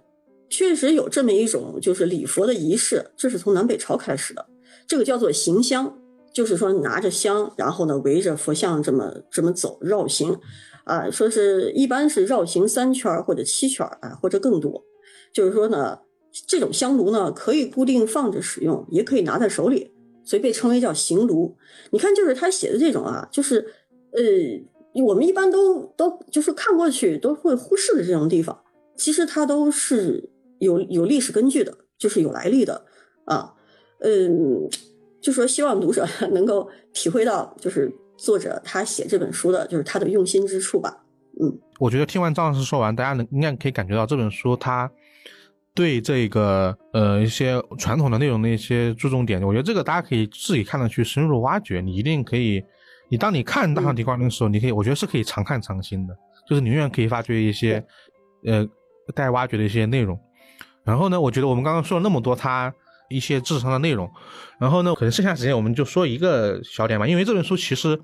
确实有这么一种就是礼佛的仪式，这是从南北朝开始的，这个叫做行香。就是说拿着香，然后呢围着佛像这么这么走绕行，啊，说是一般是绕行三圈或者七圈啊，或者更多。就是说呢，这种香炉呢可以固定放着使用，也可以拿在手里，所以被称为叫行炉。你看，就是他写的这种啊，就是呃，我们一般都都就是看过去都会忽视的这种地方，其实它都是有有历史根据的，就是有来历的啊，嗯。就说希望读者 [LAUGHS] 能够体会到，就是作者他写这本书的，就是他的用心之处吧。嗯，我觉得听完张老师说完，大家能应该可以感觉到这本书他对这个呃一些传统的内容的一些注重点。我觉得这个大家可以自己看的去深入挖掘。你一定可以，你当你看大唐提光的时候，你可以，我觉得是可以常看常新的，就是你永远可以发掘一些呃待挖掘的一些内容。然后呢，我觉得我们刚刚说了那么多，他。一些知识上的内容，然后呢，可能剩下时间我们就说一个小点吧。因为这本书其实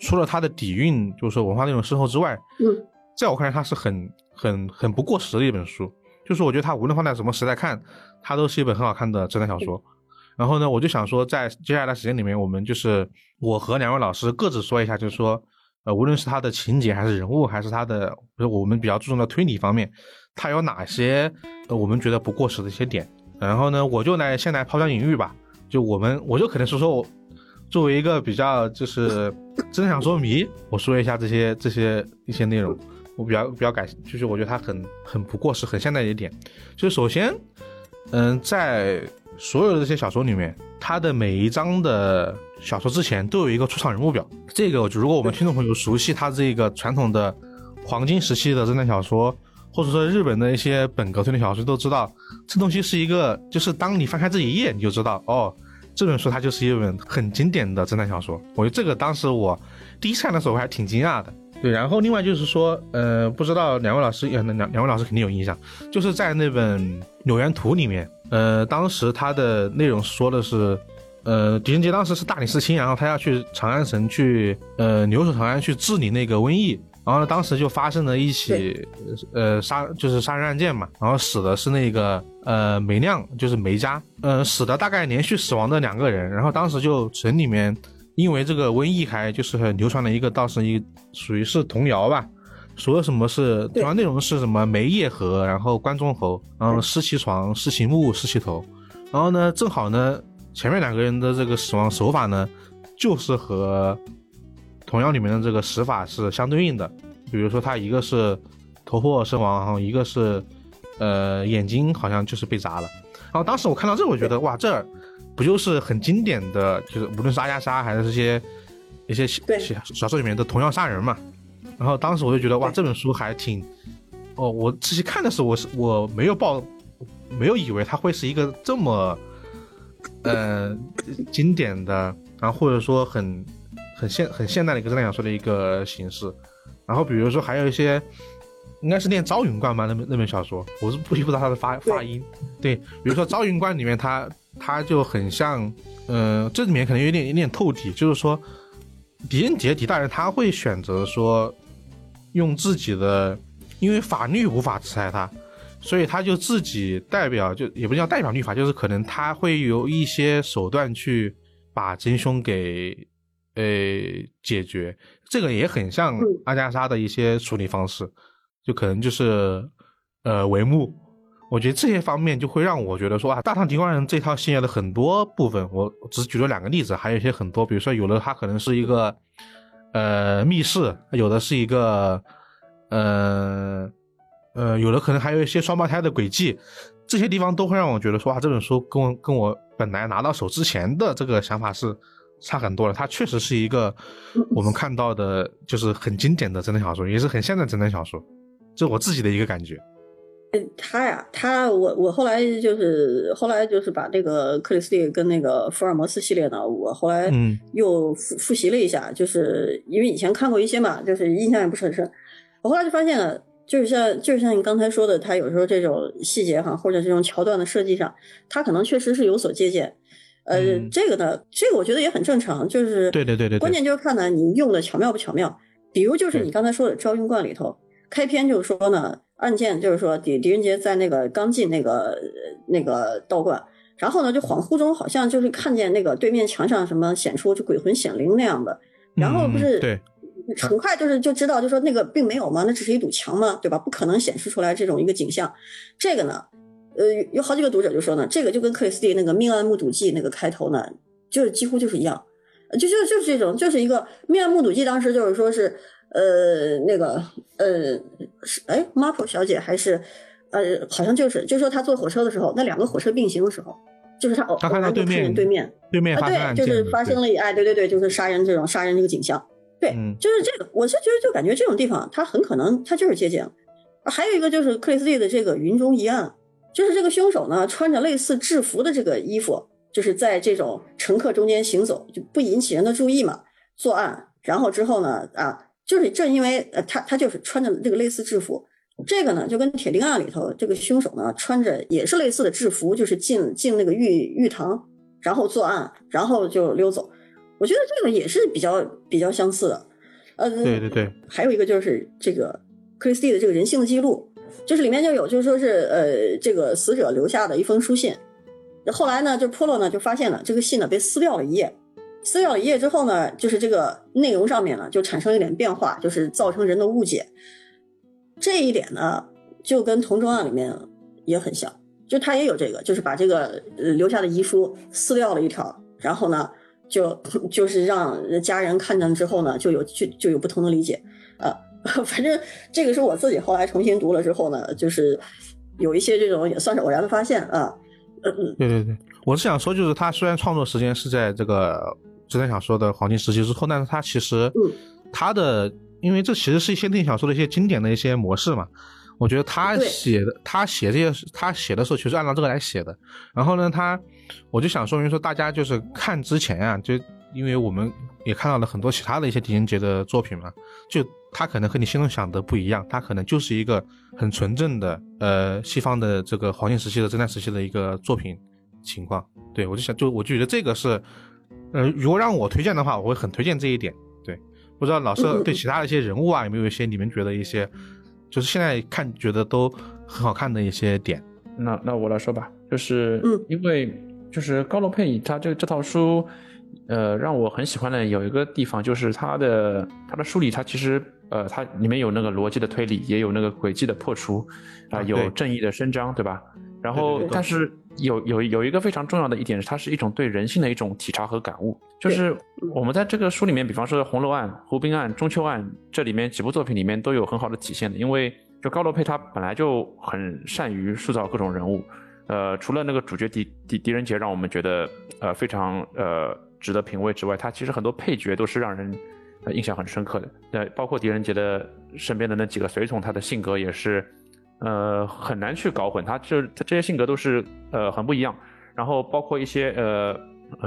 除了它的底蕴，就是说文化内容深厚之外，嗯，在我看来，它是很很很不过时的一本书。就是我觉得它无论放在什么时代看，它都是一本很好看的侦探小说。然后呢，我就想说，在接下来时间里面，我们就是我和两位老师各自说一下，就是说，呃，无论是它的情节，还是人物，还是它的，比如我们比较注重的推理方面，它有哪些呃我们觉得不过时的一些点。然后呢，我就来先来抛砖引玉吧。就我们，我就可能是说我作为一个比较就是真想说迷，我说一下这些这些一些内容。我比较比较感，就是我觉得它很很不过时，很现代的一点。就是首先，嗯，在所有的这些小说里面，它的每一章的小说之前都有一个出场人物表。这个如果我们听众朋友熟悉它这个传统的黄金时期的侦探小说。或者说日本的一些本格推理小说都知道，这东西是一个，就是当你翻开这一页，你就知道，哦，这本书它就是一本很经典的侦探小说。我觉得这个当时我第一次看的时候我还挺惊讶的。对，然后另外就是说，呃，不知道两位老师，两两两位老师肯定有印象，就是在那本《柳原图》里面，呃，当时它的内容说的是，呃，狄仁杰当时是大理寺卿，然后他要去长安城去，呃，留守长安去治理那个瘟疫。然后呢，当时就发生了一起，呃，杀就是杀人案件嘛。然后死的是那个呃梅亮，就是梅家，呃，死的大概连续死亡的两个人。然后当时就城里面，因为这个瘟疫还就是流传了一个，倒是一属于是童谣吧，说什么是主要内容是什么梅叶河，然后关中侯，然后失其床，失其木，失其头。然后呢，正好呢，前面两个人的这个死亡手法呢，就是和。童谣里面的这个死法是相对应的，比如说他一个是头破身亡，然后一个是呃眼睛好像就是被砸了。然后当时我看到这，我觉得哇，这不就是很经典的，就是无论是阿加莎还是这些一些小小说里面的同样杀人嘛。然后当时我就觉得哇，这本书还挺哦，我仔细看的时候，我是我没有抱，没有以为它会是一个这么呃经典的，然后或者说很。很现很现代的一个侦探小说的一个形式，然后比如说还有一些，应该是念《朝云观》吧，那本那本小说，我是不不知道它的发发音。对，比如说《朝云观》里面，它它就很像，嗯，这里面可能有点有点透底，就是说，狄仁杰狄大人他会选择说，用自己的，因为法律无法制裁他，所以他就自己代表，就也不叫代表律法，就是可能他会有一些手段去把真凶给。呃，解决。这个也很像阿加莎的一些处理方式，就可能就是呃帷幕。我觉得这些方面就会让我觉得说啊，《大唐狄光人》这套系列的很多部分，我只举了两个例子，还有一些很多，比如说有的它可能是一个呃密室，有的是一个呃呃，有的可能还有一些双胞胎的轨迹，这些地方都会让我觉得说，啊，这本书跟我跟我本来拿到手之前的这个想法是差很多了。它确实是一个我们看到的，就是很经典的侦探小说，也是很现代侦探小说，这是我自己的一个感觉。嗯他呀，他我我后来就是后来就是把这个克里斯蒂跟那个福尔摩斯系列呢，我后来又复复习了一下，就是因为以前看过一些嘛，就是印象也不是很深。我后来就发现了，就是像就是像你刚才说的，他有时候这种细节哈，或者这种桥段的设计上，他可能确实是有所借鉴。呃，这个呢，这个我觉得也很正常，就是对对对对，关键就是看呢你用的巧妙不巧妙。比如就是你刚才说的《昭云观》里头，开篇就是说呢。案件就是说，狄狄仁杰在那个刚进那个那个道观，然后呢，就恍惚中好像就是看见那个对面墙上什么显出就鬼魂显灵那样的，然后不是对，很快就是就知道，就说那个并没有嘛，那只是一堵墙嘛，对吧？不可能显示出来这种一个景象。这个呢，呃，有好几个读者就说呢，这个就跟克里斯蒂那个《命案目睹记》那个开头呢，就是几乎就是一样，就就就是这种，就是一个《命案目睹记》，当时就是说是。呃，那个，呃，是哎，Marple 小姐还是，呃，好像就是，就说她坐火车的时候，那两个火车并行的时候，就是她偶然就看见对面，对面啊，对，就是发生了，哎，对对对，就是杀人这种杀人这个景象，对，就是这个，我是觉得就感觉这种地方，它很可能它就是借鉴。还有一个就是克里斯蒂的这个云中一案，就是这个凶手呢穿着类似制服的这个衣服，就是在这种乘客中间行走，就不引起人的注意嘛，作案，然后之后呢，啊。就是正因为呃他他就是穿着这个类似制服，这个呢就跟铁钉案里头这个凶手呢穿着也是类似的制服，就是进进那个浴浴堂，然后作案，然后就溜走。我觉得这个也是比较比较相似的。呃，对对对。还有一个就是这个克里斯蒂的这个人性的记录，就是里面就有就说是呃这个死者留下的一封书信，后来呢就波洛呢就发现了这个信呢被撕掉了一页。撕掉了一页之后呢，就是这个内容上面呢就产生了一点变化，就是造成人的误解。这一点呢就跟同桌案里面也很像，就他也有这个，就是把这个留下的遗书撕掉了一条，然后呢就就是让家人看见之后呢就有就就有不同的理解。呃，[LAUGHS] 反正这个是我自己后来重新读了之后呢，就是有一些这种也算是偶然的发现啊。嗯嗯，对对对，我是想说，就是他虽然创作时间是在这个。侦探小说的黄金时期之后，但是他其实，他的，因为这其实是一些侦探小说的一些经典的一些模式嘛。我觉得他写的，他写这些，他写的时候其实按照这个来写的。然后呢，他，我就想说明说，大家就是看之前啊，就因为我们也看到了很多其他的一些狄仁杰的作品嘛，就他可能和你心中想的不一样，他可能就是一个很纯正的，呃，西方的这个黄金时期的侦探时期的一个作品情况。对我就想，就我就觉得这个是。呃，如果让我推荐的话，我会很推荐这一点。对，不知道老师对其他的一些人物啊，有没有一些你们觉得一些，就是现在看觉得都很好看的一些点？那那我来说吧，就是因为就是高罗佩他这这套书，呃，让我很喜欢的有一个地方就是他的他的书里，他其实呃，它里面有那个逻辑的推理，也有那个轨迹的破除，啊，有正义的伸张，对吧？然后，但是。有有有一个非常重要的一点是，它是一种对人性的一种体察和感悟。就是我们在这个书里面，比方说《红楼案》《湖滨案》《中秋案》这里面几部作品里面都有很好的体现的。因为就高罗佩他本来就很善于塑造各种人物，呃，除了那个主角狄狄狄仁杰让我们觉得呃非常呃值得品味之外，他其实很多配角都是让人印象很深刻的。呃，包括狄仁杰的身边的那几个随从，他的性格也是。呃，很难去搞混，他就他这些性格都是呃很不一样，然后包括一些呃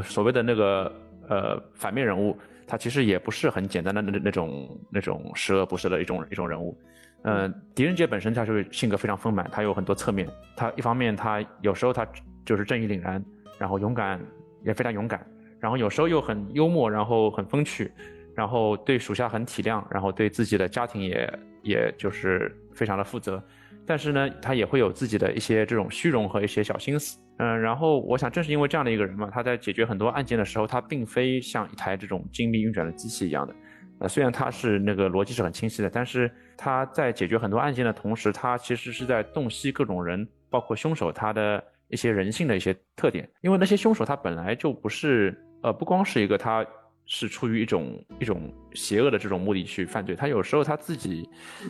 所谓的那个呃反面人物，他其实也不是很简单的那那种那种十恶不赦的一种一种人物。嗯，狄仁杰本身他就是性格非常丰满，他有很多侧面，他一方面他有时候他就是正义凛然，然后勇敢也非常勇敢，然后有时候又很幽默，然后很风趣，然后对属下很体谅，然后对自己的家庭也也就是非常的负责。但是呢，他也会有自己的一些这种虚荣和一些小心思，嗯，然后我想正是因为这样的一个人嘛，他在解决很多案件的时候，他并非像一台这种精密运转的机器一样的，呃，虽然他是那个逻辑是很清晰的，但是他在解决很多案件的同时，他其实是在洞悉各种人，包括凶手他的一些人性的一些特点，因为那些凶手他本来就不是，呃，不光是一个他。是出于一种一种邪恶的这种目的去犯罪，他有时候他自己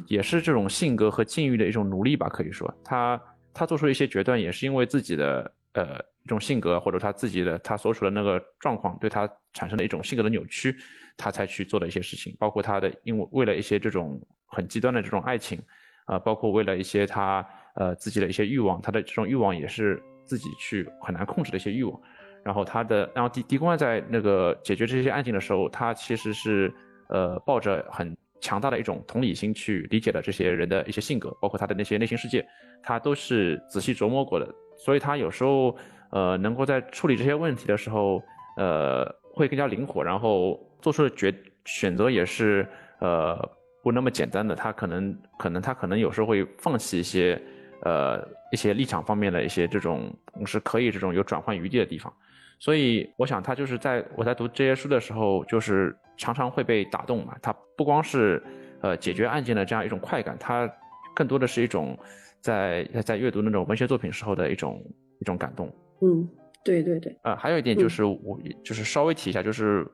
也是这种性格和境遇的一种奴隶吧，可以说。他他做出一些决断，也是因为自己的呃一种性格，或者他自己的他所处的那个状况对他产生的一种性格的扭曲，他才去做的一些事情，包括他的因为为了一些这种很极端的这种爱情，啊，包括为了一些他呃自己的一些欲望，他的这种欲望也是自己去很难控制的一些欲望。然后他的，然后狄狄公安在那个解决这些案件的时候，他其实是呃抱着很强大的一种同理心去理解了这些人的一些性格，包括他的那些内心世界，他都是仔细琢磨过的。所以他有时候呃能够在处理这些问题的时候，呃会更加灵活，然后做出的决选择也是呃不那么简单的。他可能可能他可能有时候会放弃一些呃一些立场方面的一些这种是可以这种有转换余地的地方。所以我想，他就是在我在读这些书的时候，就是常常会被打动嘛。他不光是呃解决案件的这样一种快感，他更多的是一种在在阅读那种文学作品时候的一种一种感动。嗯，对对对。呃，还有一点就是，我就是稍微提一下，就是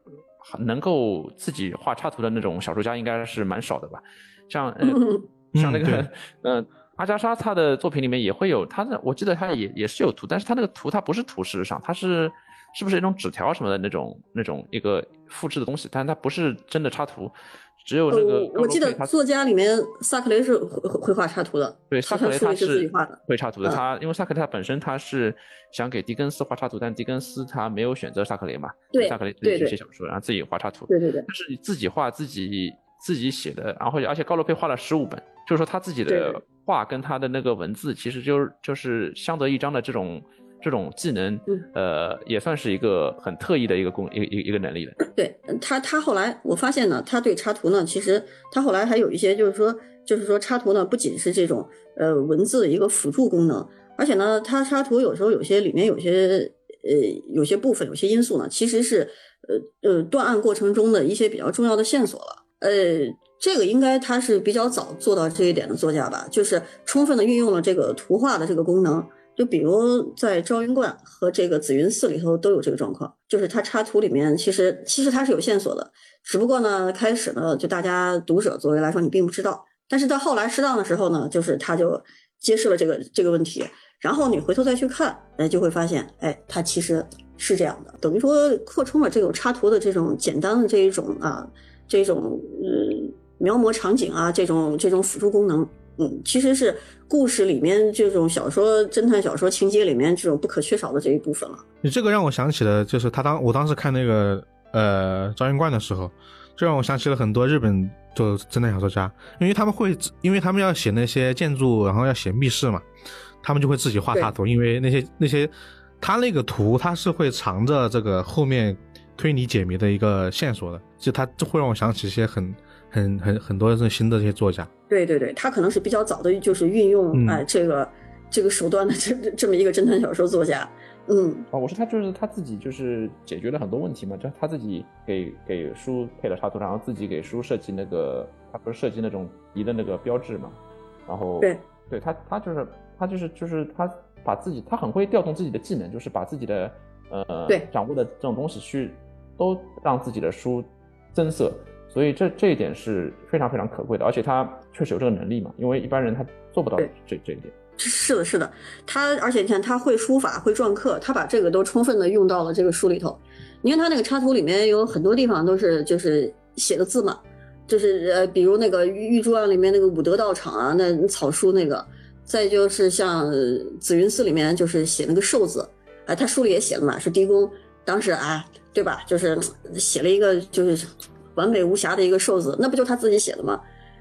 能够自己画插图的那种小说家应该是蛮少的吧？像呃 [LAUGHS] 像那个嗯。阿加莎他的作品里面也会有他的，我记得他也也是有图，但是他那个图他不是图，事实上他是是不是一种纸条什么的那种那种一个复制的东西，但是它不是真的插图，只有那个我记得作家里面萨克雷是会会画插图的，对，萨克雷他是会插图的，他因为萨克雷他本身他是想给狄更斯画插图，但狄更斯他没有选择萨克雷嘛，对，萨克雷自己写小说，然后自己画插图，对对对，但是你自己画自己自己写的，然后而且高罗佩画了十五本，就是说他自己的。画跟他的那个文字，其实就是就是相得益彰的这种这种技能，呃，也算是一个很特异的一个功一一一个能力了。[COUGHS] 对他，他后来我发现呢，他对插图呢，其实他后来还有一些，就是说，就是说插图呢，不仅是这种呃文字的一个辅助功能，而且呢，他插图有时候有些里面有些呃有些部分有些因素呢，其实是呃呃断案过程中的一些比较重要的线索了，呃。这个应该他是比较早做到这一点的作家吧，就是充分的运用了这个图画的这个功能。就比如在《昭云观》和这个《紫云寺》里头都有这个状况，就是他插图里面其实其实他是有线索的，只不过呢开始呢就大家读者作为来说你并不知道，但是到后来适当的时候呢，就是他就揭示了这个这个问题，然后你回头再去看，哎就会发现，哎他其实是这样的，等于说扩充了这种插图的这种简单的这一种啊这种嗯。描摹场景啊，这种这种辅助功能，嗯，其实是故事里面这种小说、侦探小说情节里面这种不可缺少的这一部分了。你这个让我想起了，就是他当我当时看那个呃《招云观》的时候，就让我想起了很多日本就侦探小说家，因为他们会，因为他们要写那些建筑，然后要写密室嘛，他们就会自己画插图，因为那些那些他那个图他是会藏着这个后面推理解谜的一个线索的，就他这会让我想起一些很。很很很多这新的这些作家，对对对，他可能是比较早的，就是运用哎这个这个手段的这这么一个侦探小说作家。嗯，啊，我说他就是他自己就是解决了很多问题嘛，就他自己给给书配了插图，然后自己给书设计那个，他不是设计那种敌的那个标志嘛，然后对对，他他就是他就是就是他把自己他很会调动自己的技能，就是把自己的呃对掌握的这种东西去都让自己的书增色。所以这这一点是非常非常可贵的，而且他确实有这个能力嘛，因为一般人他做不到这这一点。是的，是的，他而且你看他会书法，会篆刻，他把这个都充分的用到了这个书里头。你看他那个插图里面有很多地方都是就是写的字嘛，就是呃，比如那个玉珠案里面那个武德道场啊，那草书那个，再就是像紫云寺里面就是写那个寿字，哎，他书里也写了嘛，是狄公当时啊，对吧？就是写了一个就是。完美无瑕的一个瘦子，那不就他自己写的吗？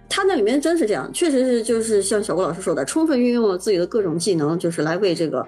他那里面真是这样，确实是就是像小郭老师说的，充分运用了自己的各种技能，就是来为这个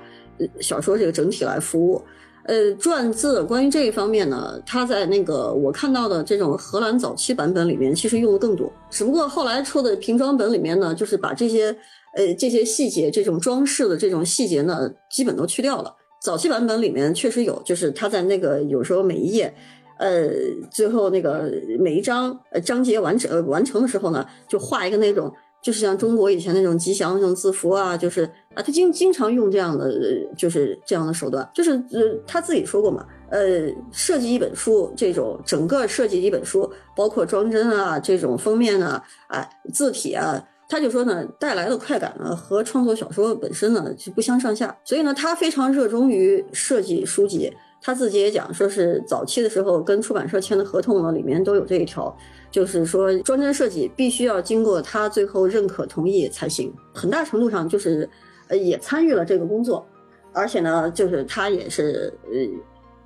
小说这个整体来服务。呃，篆字关于这一方面呢，他在那个我看到的这种荷兰早期版本里面，其实用的更多。只不过后来出的平装本里面呢，就是把这些呃这些细节、这种装饰的这种细节呢，基本都去掉了。早期版本里面确实有，就是他在那个有时候每一页。呃，最后那个每一章呃章节完成完成的时候呢，就画一个那种，就是像中国以前那种吉祥那种字符啊，就是啊，他经经常用这样的，就是这样的手段，就是呃他自己说过嘛，呃，设计一本书这种整个设计一本书，包括装帧啊，这种封面啊，哎，字体啊，他就说呢，带来的快感呢和创作小说本身呢是不相上下，所以呢，他非常热衷于设计书籍。他自己也讲，说是早期的时候跟出版社签的合同呢，里面都有这一条，就是说装帧设计必须要经过他最后认可同意才行。很大程度上就是呃也参与了这个工作，而且呢，就是他也是呃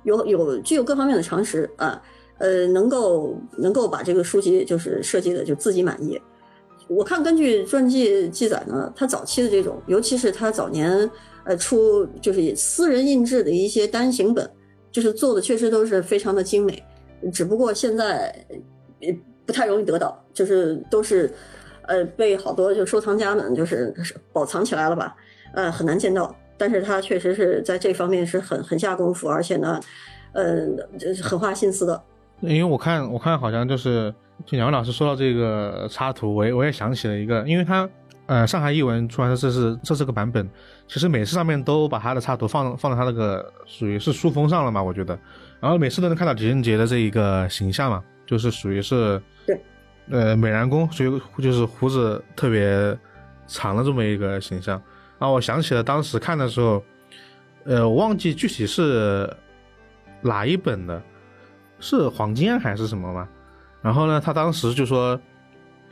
有有具有各方面的常识啊，呃能够能够把这个书籍就是设计的就自己满意。我看根据传记记载呢，他早期的这种，尤其是他早年呃出就是私人印制的一些单行本，就是做的确实都是非常的精美，只不过现在不太容易得到，就是都是呃被好多就收藏家们就是保藏起来了吧，呃很难见到。但是他确实是在这方面是很很下功夫，而且呢，呃很花心思的。因为我看我看好像就是。就两位老师说到这个插图，我也我也想起了一个，因为他，呃，上海译文出版社这是这是个版本，其实每次上面都把他的插图放放到他那个属于是书封上了嘛，我觉得，然后每次都能看到狄仁杰的这一个形象嘛，就是属于是，对，呃，美髯公，属于就是胡子特别长的这么一个形象，然后我想起了当时看的时候，呃，我忘记具体是哪一本的，是黄金还是什么嘛？然后呢，他当时就说，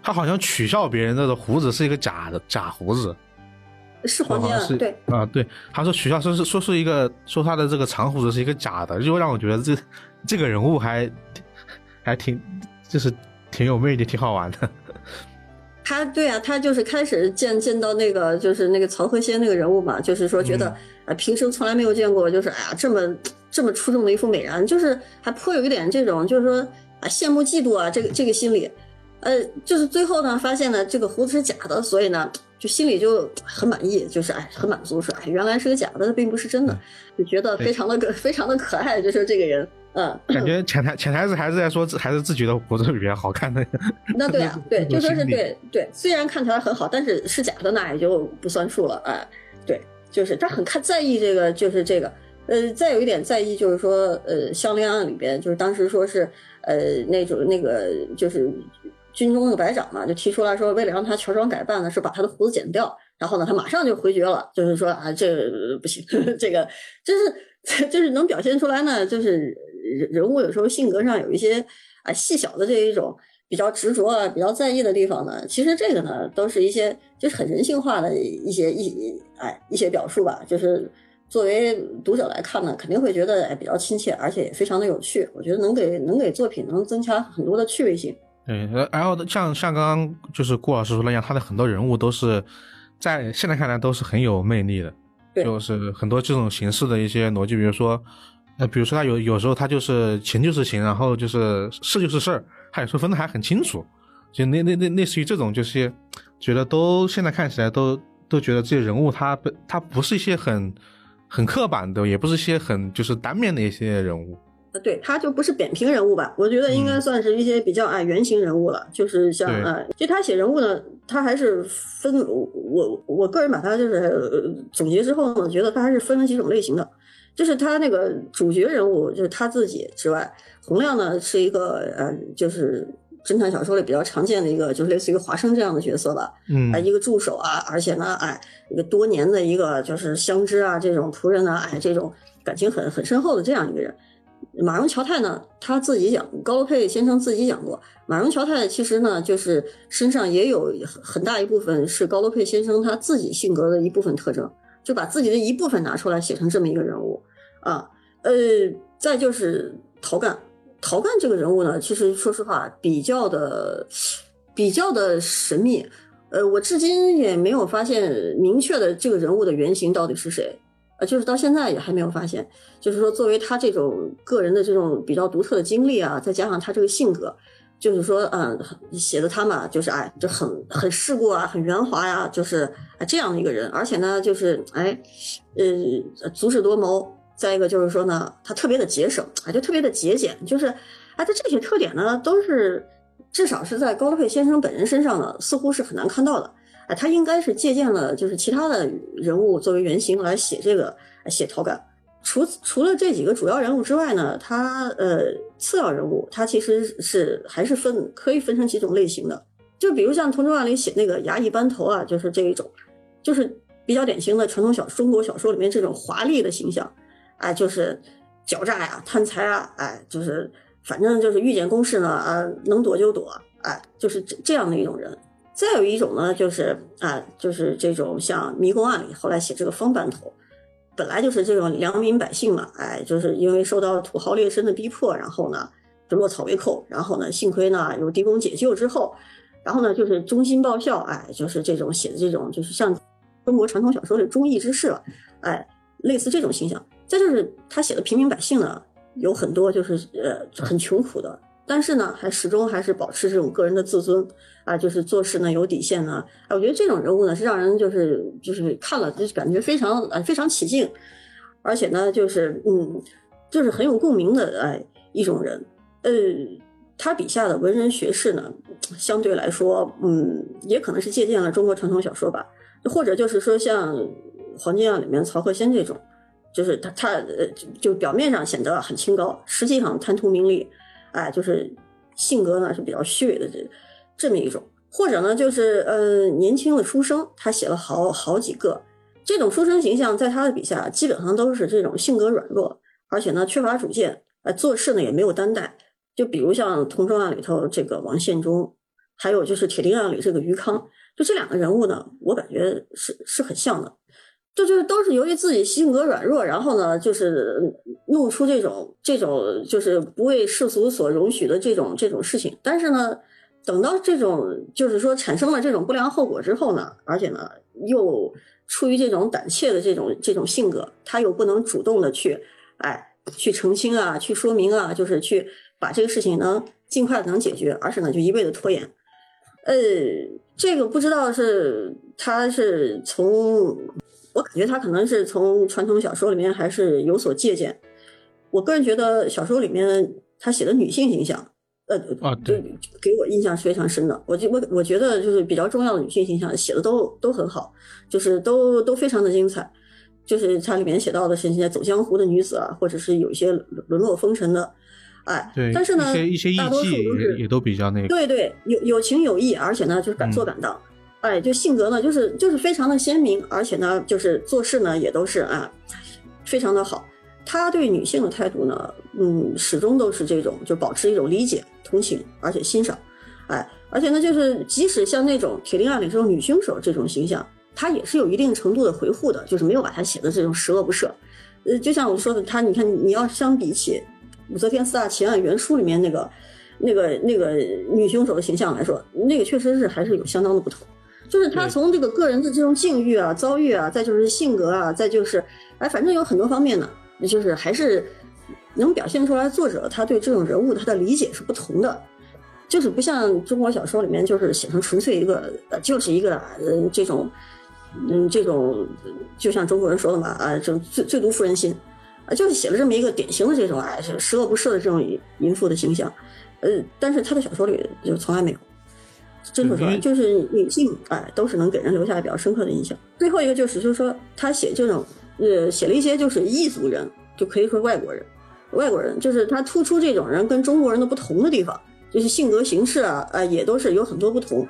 他好像取笑别人的胡子是一个假的假胡子，是黄金啊，对啊，对，他说取笑说是说是一个说他的这个长胡子是一个假的，就让我觉得这这个人物还还挺就是挺有魅力，挺好玩的。他对啊，他就是开始见见到那个就是那个曹和仙那个人物嘛，就是说觉得啊平生从来没有见过，就是哎呀这么这么出众的一副美人，就是还颇有一点这种就是说。啊，羡慕嫉妒啊，这个这个心理，呃，就是最后呢，发现呢，这个胡子是假的，所以呢，就心里就很满意，就是哎，很满足，说哎，原来是个假的，并不是真的，就觉得非常的可非常的可爱，就是这个人，嗯，感觉潜台潜台词还是在说，还是自己的胡子比较好看的。那对啊，对，就说是对对，虽然看起来很好，但是是假的，那也就不算数了，哎，对，就是他很看在意这个，就是这个，呃，再有一点在意就是说，呃，项链案里边，就是当时说是。呃，那种那个就是军中那个白长嘛，就提出来说，为了让他乔装改扮呢，是把他的胡子剪掉。然后呢，他马上就回绝了，就是说啊，这不行，[LAUGHS] 这个就是 [LAUGHS] 就是能表现出来呢，就是人人物有时候性格上有一些啊细小的这一种比较执着啊、比较在意的地方呢。其实这个呢，都是一些就是很人性化的一些一哎一些表述吧，就是。作为读者来看呢，肯定会觉得哎比较亲切，而且也非常的有趣。我觉得能给能给作品能增加很多的趣味性。对，然后像像刚刚就是顾老师说那样，他的很多人物都是在现在看来都是很有魅力的，就是很多这种形式的一些逻辑，比如说，呃，比如说他有有时候他就是情就是情，然后就是事就是事儿，他有时候分的还很清楚，就那那那类似于这种，就是觉得都现在看起来都都觉得这些人物他不他不是一些很。很刻板的，也不是一些很就是单面的一些人物，呃，对，他就不是扁平人物吧？我觉得应该算是一些比较啊圆形人物了，就是像啊，其实他写人物呢，他还是分我我个人把他就是总结之后呢，觉得他还是分了几种类型的，就是他那个主角人物就是他自己之外，洪亮呢是一个呃就是。侦探小说里比较常见的一个，就是类似于华生这样的角色吧，嗯，一个助手啊，而且呢，哎，一个多年的一个就是相知啊，这种仆人啊，哎，这种感情很很深厚的这样一个人。马荣乔泰呢，他自己讲，高罗佩先生自己讲过，马荣乔泰其实呢，就是身上也有很大一部分是高罗佩先生他自己性格的一部分特征，就把自己的一部分拿出来写成这么一个人物啊，呃，再就是陶干。陶干这个人物呢，其实说实话比较的比较的神秘，呃，我至今也没有发现明确的这个人物的原型到底是谁，呃，就是到现在也还没有发现。就是说，作为他这种个人的这种比较独特的经历啊，再加上他这个性格，就是说，嗯，写的他嘛，就是哎，就很很世故啊，很圆滑呀，就是这样的一个人，而且呢，就是哎，呃，足智多谋。再一个就是说呢，他特别的节省啊，就特别的节俭，就是，哎，他这些特点呢，都是至少是在高德佩先生本人身上呢，似乎是很难看到的。哎，他应该是借鉴了就是其他的人物作为原型来写这个写陶感。除除了这几个主要人物之外呢，他呃次要人物他其实是还是分可以分成几种类型的。就比如像童仲万里写那个衙役班头啊，就是这一种，就是比较典型的传统小中国小说里面这种华丽的形象，哎，就是狡诈呀、贪财啊，哎，就是反正就是遇见公事呢，啊，能躲就躲，哎，就是这这样的一种人。再有一种呢，就是啊，就是这种像《迷宫案》里后来写这个方班头，本来就是这种良民百姓嘛，哎，就是因为受到土豪劣绅的逼迫，然后呢就落草为寇，然后呢幸亏呢有狄公解救之后，然后呢就是忠心报效，哎，就是这种写的这种就是像中国传统小说的忠义之士了，哎，类似这种形象。再就是他写的平民百姓呢，有很多就是呃很穷苦的。但是呢，还始终还是保持这种个人的自尊啊，就是做事呢有底线呢。啊，我觉得这种人物呢是让人就是就是看了就是感觉非常啊非常起劲，而且呢就是嗯就是很有共鸣的哎一种人。呃，他笔下的文人学士呢，相对来说嗯也可能是借鉴了中国传统小说吧，或者就是说像《黄金案》里面曹鹤仙这种，就是他他呃就表面上显得很清高，实际上贪图名利。哎，就是性格呢是比较虚伪的这这么一种，或者呢就是呃年轻的书生，他写了好好几个这种书生形象，在他的笔下基本上都是这种性格软弱，而且呢缺乏主见，呃做事呢也没有担待。就比如像《同窗案》里头这个王献忠，还有就是《铁钉案》里这个于康，就这两个人物呢，我感觉是是很像的。这就是都是由于自己性格软弱，然后呢，就是弄出这种这种就是不为世俗所容许的这种这种事情。但是呢，等到这种就是说产生了这种不良后果之后呢，而且呢，又出于这种胆怯的这种这种性格，他又不能主动的去哎去澄清啊，去说明啊，就是去把这个事情能尽快的能解决，而是呢就一味的拖延。呃，这个不知道是他是从。我感觉他可能是从传统小说里面还是有所借鉴。我个人觉得小说里面他写的女性形象，呃，啊，对，给我印象是非常深的。我就我我觉得就是比较重要的女性形象写的都都很好，就是都都非常的精彩。就是它里面写到的是一些走江湖的女子啊，或者是有一些沦落风尘的，哎，对，但是呢，一些一些艺妓也都比较那个，对对，有有情有义，而且呢，就是敢做敢当。哎，就性格呢，就是就是非常的鲜明，而且呢，就是做事呢也都是啊，非常的好。他对女性的态度呢，嗯，始终都是这种，就保持一种理解、同情，而且欣赏。哎，而且呢，就是即使像那种《铁定案》里这种女凶手这种形象，她也是有一定程度的维护的，就是没有把她写的这种十恶不赦。呃，就像我说的，她你看，你要相比起武则天四大奇案原书里面那个那个那个女凶手的形象来说，那个确实是还是有相当的不同。就是他从这个个人的这种境遇啊、遭遇啊，再就是性格啊，再就是，哎，反正有很多方面呢，就是还是能表现出来作者他对这种人物他的理解是不同的，就是不像中国小说里面就是写成纯粹一个，呃，就是一个呃这种，嗯，这种就像中国人说的嘛，啊，这种最最毒妇人心，啊，就是写了这么一个典型的这种哎十恶不赦的这种淫妇的形象，呃，但是他的小说里就从来没有。真说实话，就是女性，哎，都是能给人留下比较深刻的印象。最后一个就是，就是说他写这种，呃，写了一些就是异族人，就可以说外国人，外国人就是他突出这种人跟中国人的不同的地方，就是性格形式啊，啊，也都是有很多不同。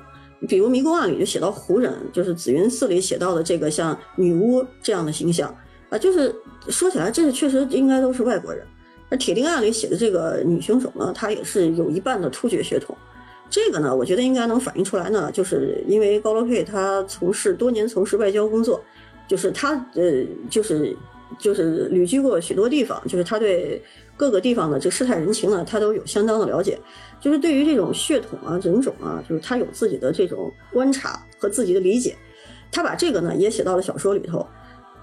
比如《迷宫案》里就写到胡人，就是紫云寺里写到的这个像女巫这样的形象，啊，就是说起来，这是确实应该都是外国人。而《铁钉案》里写的这个女凶手呢，她也是有一半的突厥血统。这个呢，我觉得应该能反映出来呢，就是因为高罗佩他从事多年从事外交工作，就是他呃，就是就是旅居过许多地方，就是他对各个地方的这世态人情呢，他都有相当的了解，就是对于这种血统啊、人种啊，就是他有自己的这种观察和自己的理解，他把这个呢也写到了小说里头，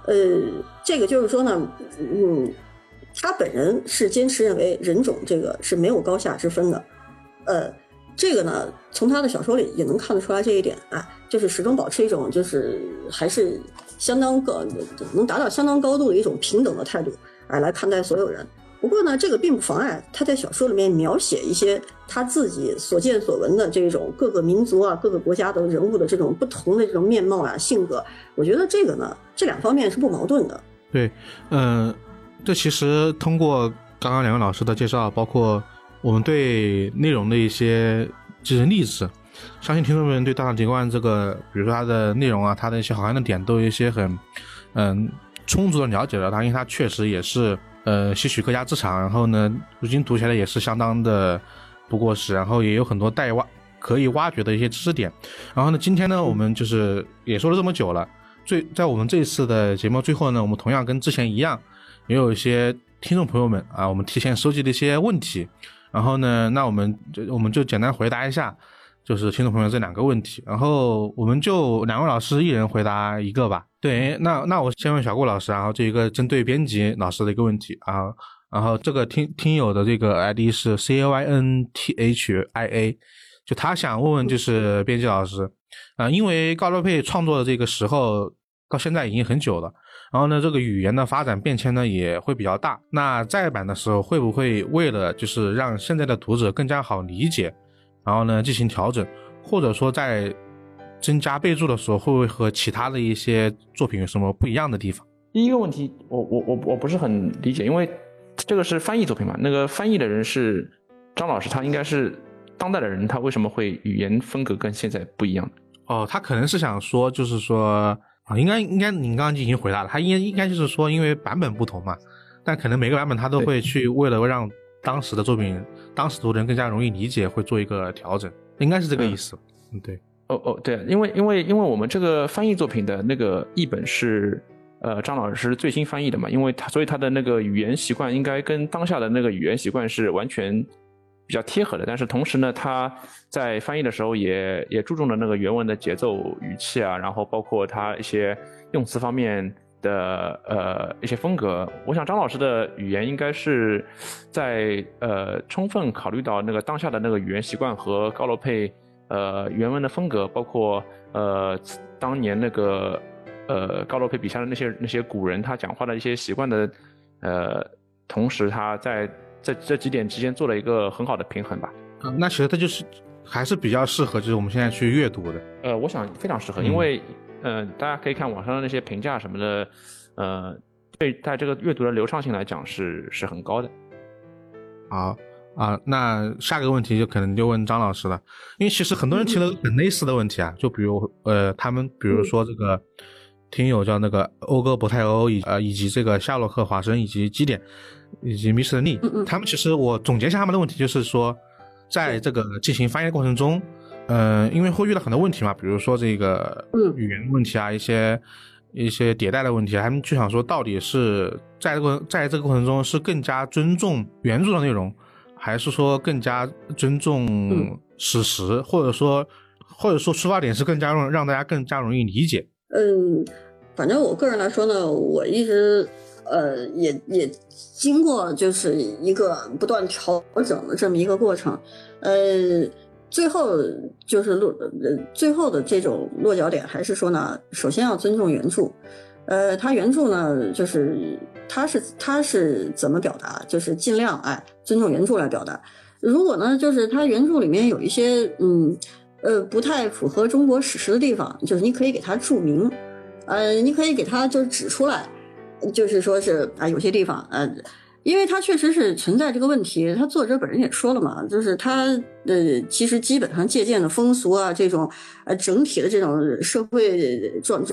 呃，这个就是说呢，嗯，他本人是坚持认为人种这个是没有高下之分的，呃。这个呢，从他的小说里也能看得出来这一点，哎，就是始终保持一种就是还是相当高，能达到相当高度的一种平等的态度，哎，来看待所有人。不过呢，这个并不妨碍他在小说里面描写一些他自己所见所闻的这种各个民族啊、各个国家的人物的这种不同的这种面貌啊、性格。我觉得这个呢，这两方面是不矛盾的。对，嗯，这其实通过刚刚两位老师的介绍，包括。我们对内容的一些就是例子，相信听众们对大唐狄冠这个，比如说它的内容啊，它的一些好看的点，都有一些很嗯充足的了解了。它因为它确实也是呃吸取各家之长，然后呢，如今读起来也是相当的不过时，然后也有很多待挖可以挖掘的一些知识点。然后呢，今天呢，我们就是也说了这么久了，最在我们这一次的节目最后呢，我们同样跟之前一样，也有一些听众朋友们啊，我们提前收集的一些问题。然后呢，那我们就我们就简单回答一下，就是听众朋友这两个问题。然后我们就两位老师一人回答一个吧。对，那那我先问小顾老师，然后这一个针对编辑老师的一个问题啊。然后这个听听友的这个 ID 是 C A Y N T H I A，就他想问问就是编辑老师啊，因为高乐佩创作的这个时候到现在已经很久了。然后呢，这个语言的发展变迁呢也会比较大。那再版的时候，会不会为了就是让现在的读者更加好理解，然后呢进行调整，或者说在增加备注的时候，会不会和其他的一些作品有什么不一样的地方？第一个问题，我我我我不是很理解，因为这个是翻译作品嘛，那个翻译的人是张老师，他应该是当代的人，他为什么会语言风格跟现在不一样？哦，他可能是想说，就是说。啊，应该应该，您刚刚就已经回答了，他应该应该就是说，因为版本不同嘛，但可能每个版本他都会去为了让当时的作品，当时读的人更加容易理解，会做一个调整，应该是这个意思。嗯，对。哦哦，对，因为因为因为我们这个翻译作品的那个译本是呃张老师最新翻译的嘛，因为他所以他的那个语言习惯应该跟当下的那个语言习惯是完全。比较贴合的，但是同时呢，他在翻译的时候也也注重了那个原文的节奏、语气啊，然后包括他一些用词方面的呃一些风格。我想张老师的语言应该是在呃充分考虑到那个当下的那个语言习惯和高罗佩呃原文的风格，包括呃当年那个呃高罗佩笔下的那些那些古人他讲话的一些习惯的呃同时，他在。在这几点之间做了一个很好的平衡吧。嗯，那其实它就是还是比较适合，就是我们现在去阅读的。呃，我想非常适合，因为嗯，大家可以看网上的那些评价什么的，呃，对在这个阅读的流畅性来讲是是很高的。好啊，那下个问题就可能就问张老师了，因为其实很多人提了很类似的问题啊，就比如呃，他们比如说这个听友叫那个欧哥博泰欧以呃以及这个夏洛克华生以及基点。以及 Mr. Lee，他们其实我总结一下他们的问题，就是说，在这个进行翻译的过程中，嗯，因为会遇到很多问题嘛，比如说这个语言问题啊，一些一些迭代的问题，他们就想说，到底是在这个在这个过程中是更加尊重原著的内容，还是说更加尊重史实，或者说或者说出发点是更加让让大家更加容易理解？嗯，反正我个人来说呢，我一直。呃，也也经过就是一个不断调整的这么一个过程，呃，最后就是落，呃最后的这种落脚点还是说呢，首先要尊重原著，呃，他原著呢，就是他是他是怎么表达，就是尽量哎尊重原著来表达。如果呢，就是他原著里面有一些嗯呃不太符合中国史实的地方，就是你可以给他注明，呃，你可以给他就是指出来。就是说是啊，有些地方，呃，因为它确实是存在这个问题。他作者本人也说了嘛，就是他呃，其实基本上借鉴的风俗啊，这种呃整体的这种社会状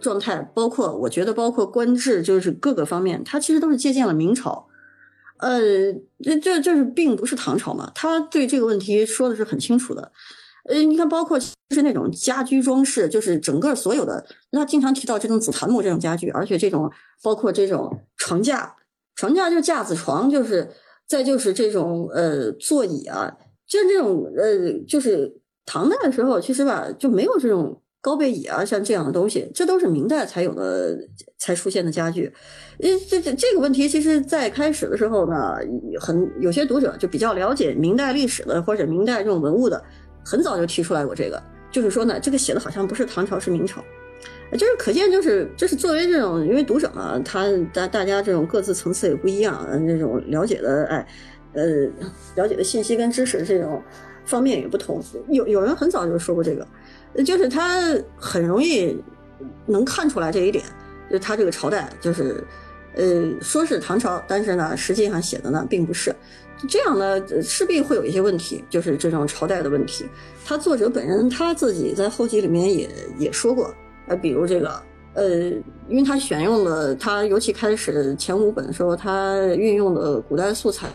状态，包括我觉得包括官制，就是各个方面，他其实都是借鉴了明朝。呃，这这就是并不是唐朝嘛，他对这个问题说的是很清楚的。呃，你看，包括就是那种家居装饰，就是整个所有的，他经常提到这种紫檀木这种家具，而且这种包括这种床架，床架就是架子床，就是再就是这种呃座椅啊，就这种呃，就是唐代的时候其实吧就没有这种高背椅啊，像这样的东西，这都是明代才有的才出现的家具。呃，这这这个问题，其实在开始的时候呢，很有些读者就比较了解明代历史的或者明代这种文物的。很早就提出来过这个，就是说呢，这个写的好像不是唐朝是明朝，就是可见就是就是作为这种因为读者嘛，他大大家这种各自层次也不一样，那种了解的哎呃了解的信息跟知识这种方面也不同。有有人很早就说过这个，就是他很容易能看出来这一点，就他这个朝代就是呃说是唐朝，但是呢实际上写的呢并不是。这样呢，势必会有一些问题，就是这种朝代的问题。他作者本人他自己在后记里面也也说过，呃，比如这个，呃，因为他选用了，他尤其开始前五本的时候，他运用的古代素材。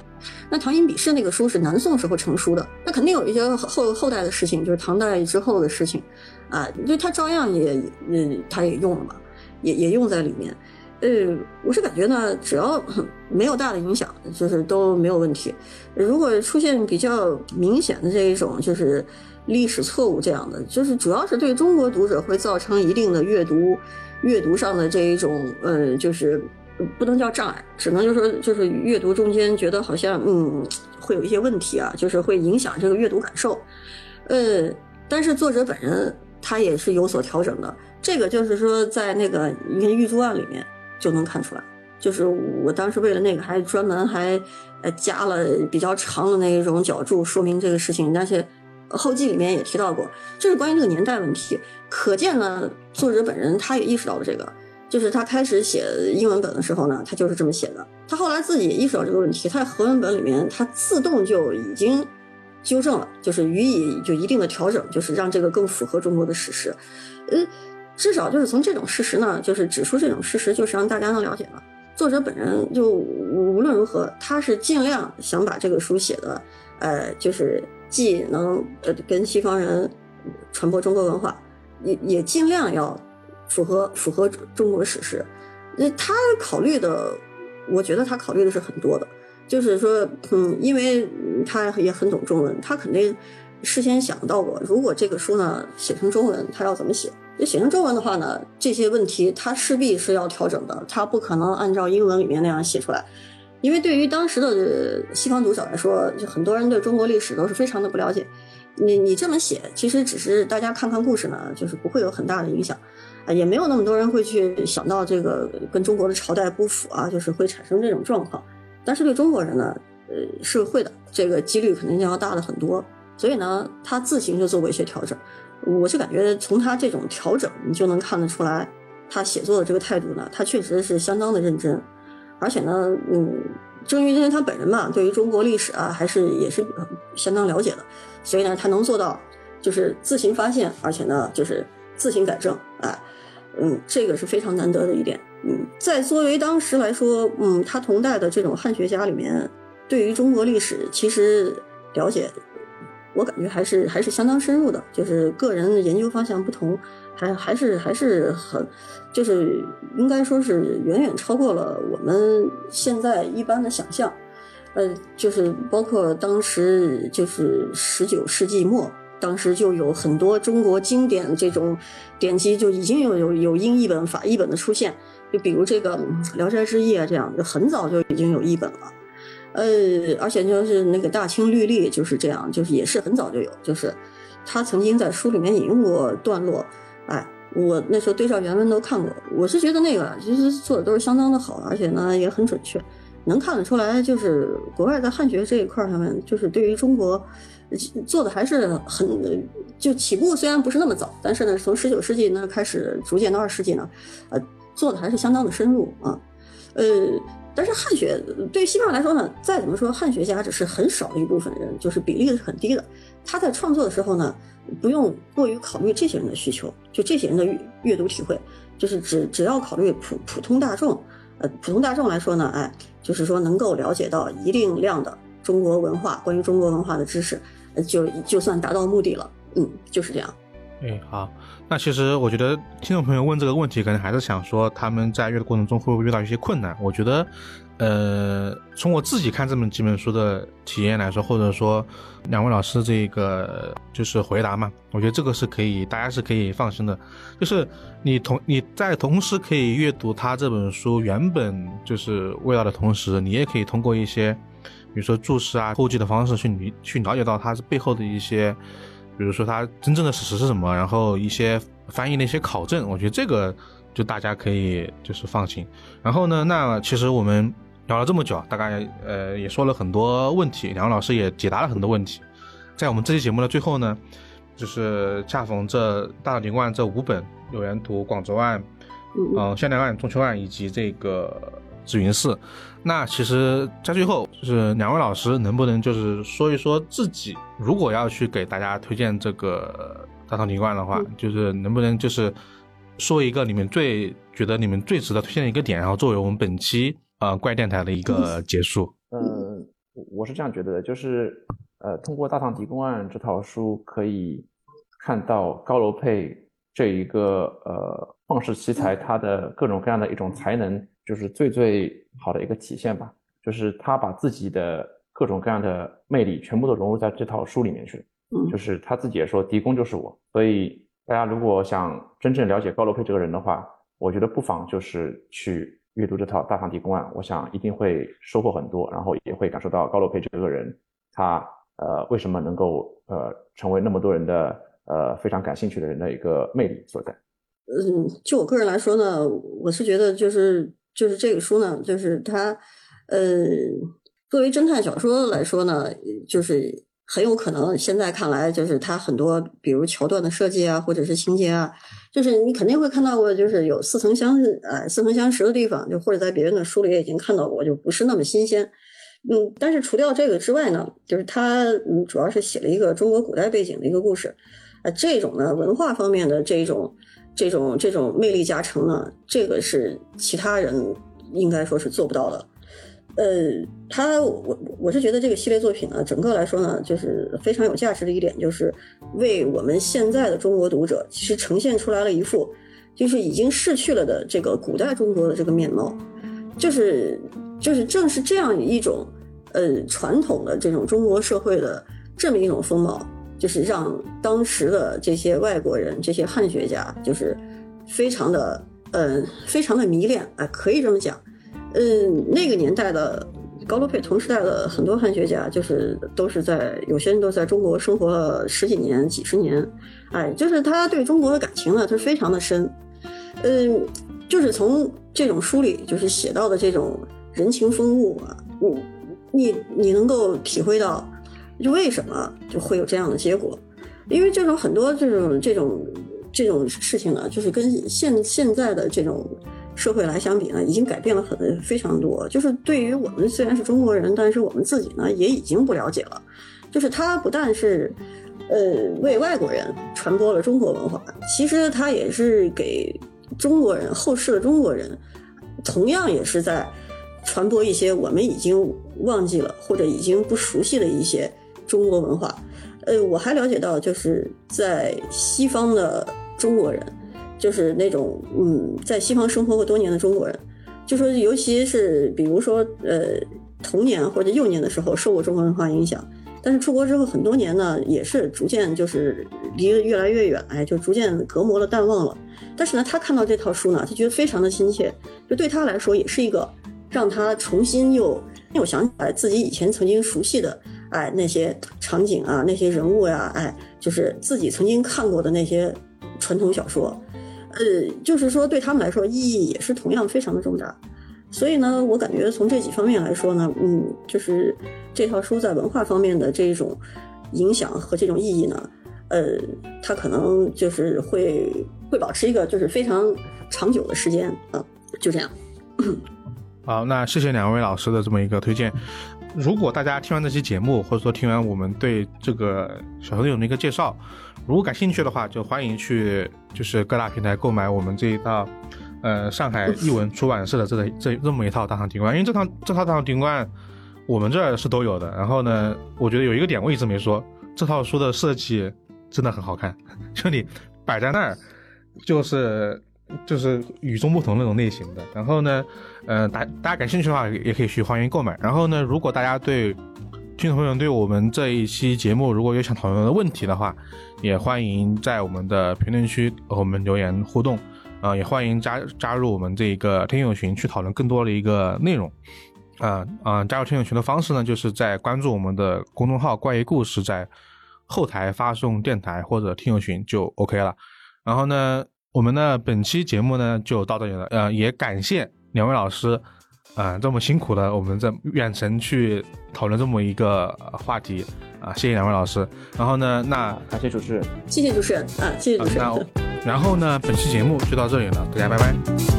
那唐寅比试那个书是南宋时候成书的，那肯定有一些后后代的事情，就是唐代之后的事情，啊，就他照样也，嗯，他也用了嘛，也也用在里面。呃，我是感觉呢，只要 [LAUGHS] 没有大的影响，就是都没有问题。如果出现比较明显的这一种，就是历史错误这样的，就是主要是对中国读者会造成一定的阅读阅读上的这一种，呃，就是不能叫障碍，只能就说就是阅读中间觉得好像嗯会有一些问题啊，就是会影响这个阅读感受。呃，但是作者本人他也是有所调整的，这个就是说在那个你看《玉珠案》里面。就能看出来，就是我当时为了那个还专门还呃加了比较长的那一种脚注说明这个事情，但是后记里面也提到过，这是关于这个年代问题。可见呢，作者本人他也意识到了这个，就是他开始写英文本的时候呢，他就是这么写的。他后来自己也意识到这个问题，他在和文本里面他自动就已经纠正了，就是予以就一定的调整，就是让这个更符合中国的史实。呃。至少就是从这种事实呢，就是指出这种事实，就是让大家能了解了。作者本人就无论如何，他是尽量想把这个书写的，呃，就是既能呃跟西方人传播中国文化，也也尽量要符合符合中国史实。那他考虑的，我觉得他考虑的是很多的，就是说，嗯，因为他也很懂中文，他肯定事先想到过，如果这个书呢写成中文，他要怎么写。就写成中文的话呢，这些问题它势必是要调整的，它不可能按照英文里面那样写出来，因为对于当时的西方读者来说，就很多人对中国历史都是非常的不了解。你你这么写，其实只是大家看看故事呢，就是不会有很大的影响，啊，也没有那么多人会去想到这个跟中国的朝代不符啊，就是会产生这种状况。但是对中国人呢，呃，是会的，这个几率肯定就要大了很多。所以呢，他自行就做过一些调整。我是感觉从他这种调整，你就能看得出来，他写作的这个态度呢，他确实是相当的认真，而且呢，嗯，正因为他本人嘛，对于中国历史啊，还是也是相当了解的，所以呢，他能做到就是自行发现，而且呢，就是自行改正，哎，嗯，这个是非常难得的一点，嗯，在作为当时来说，嗯，他同代的这种汉学家里面，对于中国历史其实了解。我感觉还是还是相当深入的，就是个人的研究方向不同，还还是还是很，就是应该说是远远超过了我们现在一般的想象，呃，就是包括当时就是十九世纪末，当时就有很多中国经典这种典籍就已经有有有英译本、法译本的出现，就比如这个《聊斋志异》啊，这样就很早就已经有译本了。呃，而且就是那个大清律例就是这样，就是也是很早就有，就是他曾经在书里面引用过段落，哎，我那时候对照原文都看过，我是觉得那个其实做的都是相当的好，而且呢也很准确，能看得出来，就是国外在汉学这一块上面，就是对于中国做的还是很，就起步虽然不是那么早，但是呢，从十九世纪呢开始，逐渐到二十世纪呢，呃，做的还是相当的深入啊，呃。但是汉学对西方来说呢，再怎么说，汉学家只是很少的一部分人，就是比例是很低的。他在创作的时候呢，不用过于考虑这些人的需求，就这些人的阅阅读体会，就是只只要考虑普普通大众，呃，普通大众来说呢，哎，就是说能够了解到一定量的中国文化，关于中国文化的知识，就就算达到目的了。嗯，就是这样。哎，好。那其实我觉得听众朋友问这个问题，可能还是想说他们在阅读过程中会不会遇到一些困难？我觉得，呃，从我自己看这么几本书的体验来说，或者说两位老师这个就是回答嘛，我觉得这个是可以，大家是可以放心的。就是你同你在同时可以阅读他这本书原本就是味道的同时，你也可以通过一些，比如说注释啊、后记的方式去理去了解到它背后的一些。比如说它真正的史实是什么，然后一些翻译的一些考证，我觉得这个就大家可以就是放心。然后呢，那其实我们聊了这么久，大概呃也说了很多问题，两位老师也解答了很多问题。在我们这期节目的最后呢，就是恰逢这大闹灵这五本《柳岩图》《广州案》、嗯《香奈案》《中秋案》以及这个紫云寺。那其实，在最后，就是两位老师能不能就是说一说自己，如果要去给大家推荐这个大唐庭观的话，就是能不能就是说一个你们最觉得你们最值得推荐的一个点，然后作为我们本期呃怪电台的一个结束。嗯，我是这样觉得的，就是呃，通过《大唐狄公案》这套书，可以看到高楼佩这一个呃旷世奇才他的各种各样的一种才能。就是最最好的一个体现吧，就是他把自己的各种各样的魅力全部都融入在这套书里面去。嗯，就是他自己也说，狄公就是我。所以大家如果想真正了解高罗佩这个人的话，我觉得不妨就是去阅读这套《大唐狄公案》，我想一定会收获很多，然后也会感受到高罗佩这个人，他呃为什么能够呃成为那么多人的呃非常感兴趣的人的一个魅力所在。嗯，就我个人来说呢，我是觉得就是。就是这个书呢，就是它，呃，作为侦探小说来说呢，就是很有可能现在看来，就是它很多，比如桥段的设计啊，或者是情节啊，就是你肯定会看到过，就是有似曾相识，哎，似曾相识的地方，就或者在别人的书里也已经看到过，就不是那么新鲜。嗯，但是除掉这个之外呢，就是它嗯，主要是写了一个中国古代背景的一个故事，啊，这种呢文化方面的这种。这种这种魅力加成呢，这个是其他人应该说是做不到的。呃，他我我是觉得这个系列作品呢，整个来说呢，就是非常有价值的一点，就是为我们现在的中国读者，其实呈现出来了一副就是已经逝去了的这个古代中国的这个面貌，就是就是正是这样一种呃传统的这种中国社会的这么一种风貌。就是让当时的这些外国人、这些汉学家，就是非常的，嗯，非常的迷恋，哎，可以这么讲。嗯，那个年代的高罗佩同时代的很多汉学家，就是都是在有些人都在中国生活了十几年、几十年，哎，就是他对中国的感情呢，他非常的深。嗯，就是从这种书里就是写到的这种人情风物啊，你你你能够体会到。就为什么就会有这样的结果？因为这种很多这种这种这种事情呢，就是跟现现在的这种社会来相比呢，已经改变了很非常多。就是对于我们虽然是中国人，但是我们自己呢也已经不了解了。就是他不但是呃为外国人传播了中国文化，其实他也是给中国人后世的中国人，同样也是在传播一些我们已经忘记了或者已经不熟悉的一些。中国文化，呃，我还了解到，就是在西方的中国人，就是那种嗯，在西方生活过多年的中国人，就说尤其是比如说呃童年或者幼年的时候受过中国文化影响，但是出国之后很多年呢，也是逐渐就是离得越来越远，哎，就逐渐隔膜了、淡忘了。但是呢，他看到这套书呢，他觉得非常的亲切，就对他来说也是一个让他重新又又想起来自己以前曾经熟悉的。哎，那些场景啊，那些人物呀，哎，就是自己曾经看过的那些传统小说，呃，就是说对他们来说意义也是同样非常的重大。所以呢，我感觉从这几方面来说呢，嗯，就是这套书在文化方面的这种影响和这种意义呢，呃，它可能就是会会保持一个就是非常长久的时间啊，就这样。好，那谢谢两位老师的这么一个推荐。如果大家听完这期节目，或者说听完我们对这个小说内容的一个介绍，如果感兴趣的话，就欢迎去就是各大平台购买我们这一套，呃，上海译文出版社的这个这这么一套《大唐庭观》，因为这套这套《大唐庭观》我们这儿是都有的。然后呢，我觉得有一个点我一直没说，这套书的设计真的很好看，就你摆在那儿，就是。就是与众不同那种类型的，然后呢，呃，大大家感兴趣的话，也可以去欢迎购买。然后呢，如果大家对听众朋友对我们这一期节目如果有想讨论的问题的话，也欢迎在我们的评论区和我们留言互动，啊，也欢迎加加入我们这一个听友群去讨论更多的一个内容，啊啊，加入听友群的方式呢，就是在关注我们的公众号“怪异故事”，在后台发送电台或者听友群就 OK 了。然后呢？我们的本期节目呢就到这里了，呃，也感谢两位老师，啊，这么辛苦的我们在远程去讨论这么一个话题，啊，谢谢两位老师。然后呢，那感谢主持人，谢谢主持人，啊，谢谢主持人。然后呢，本期节目就到这里了，大家拜拜。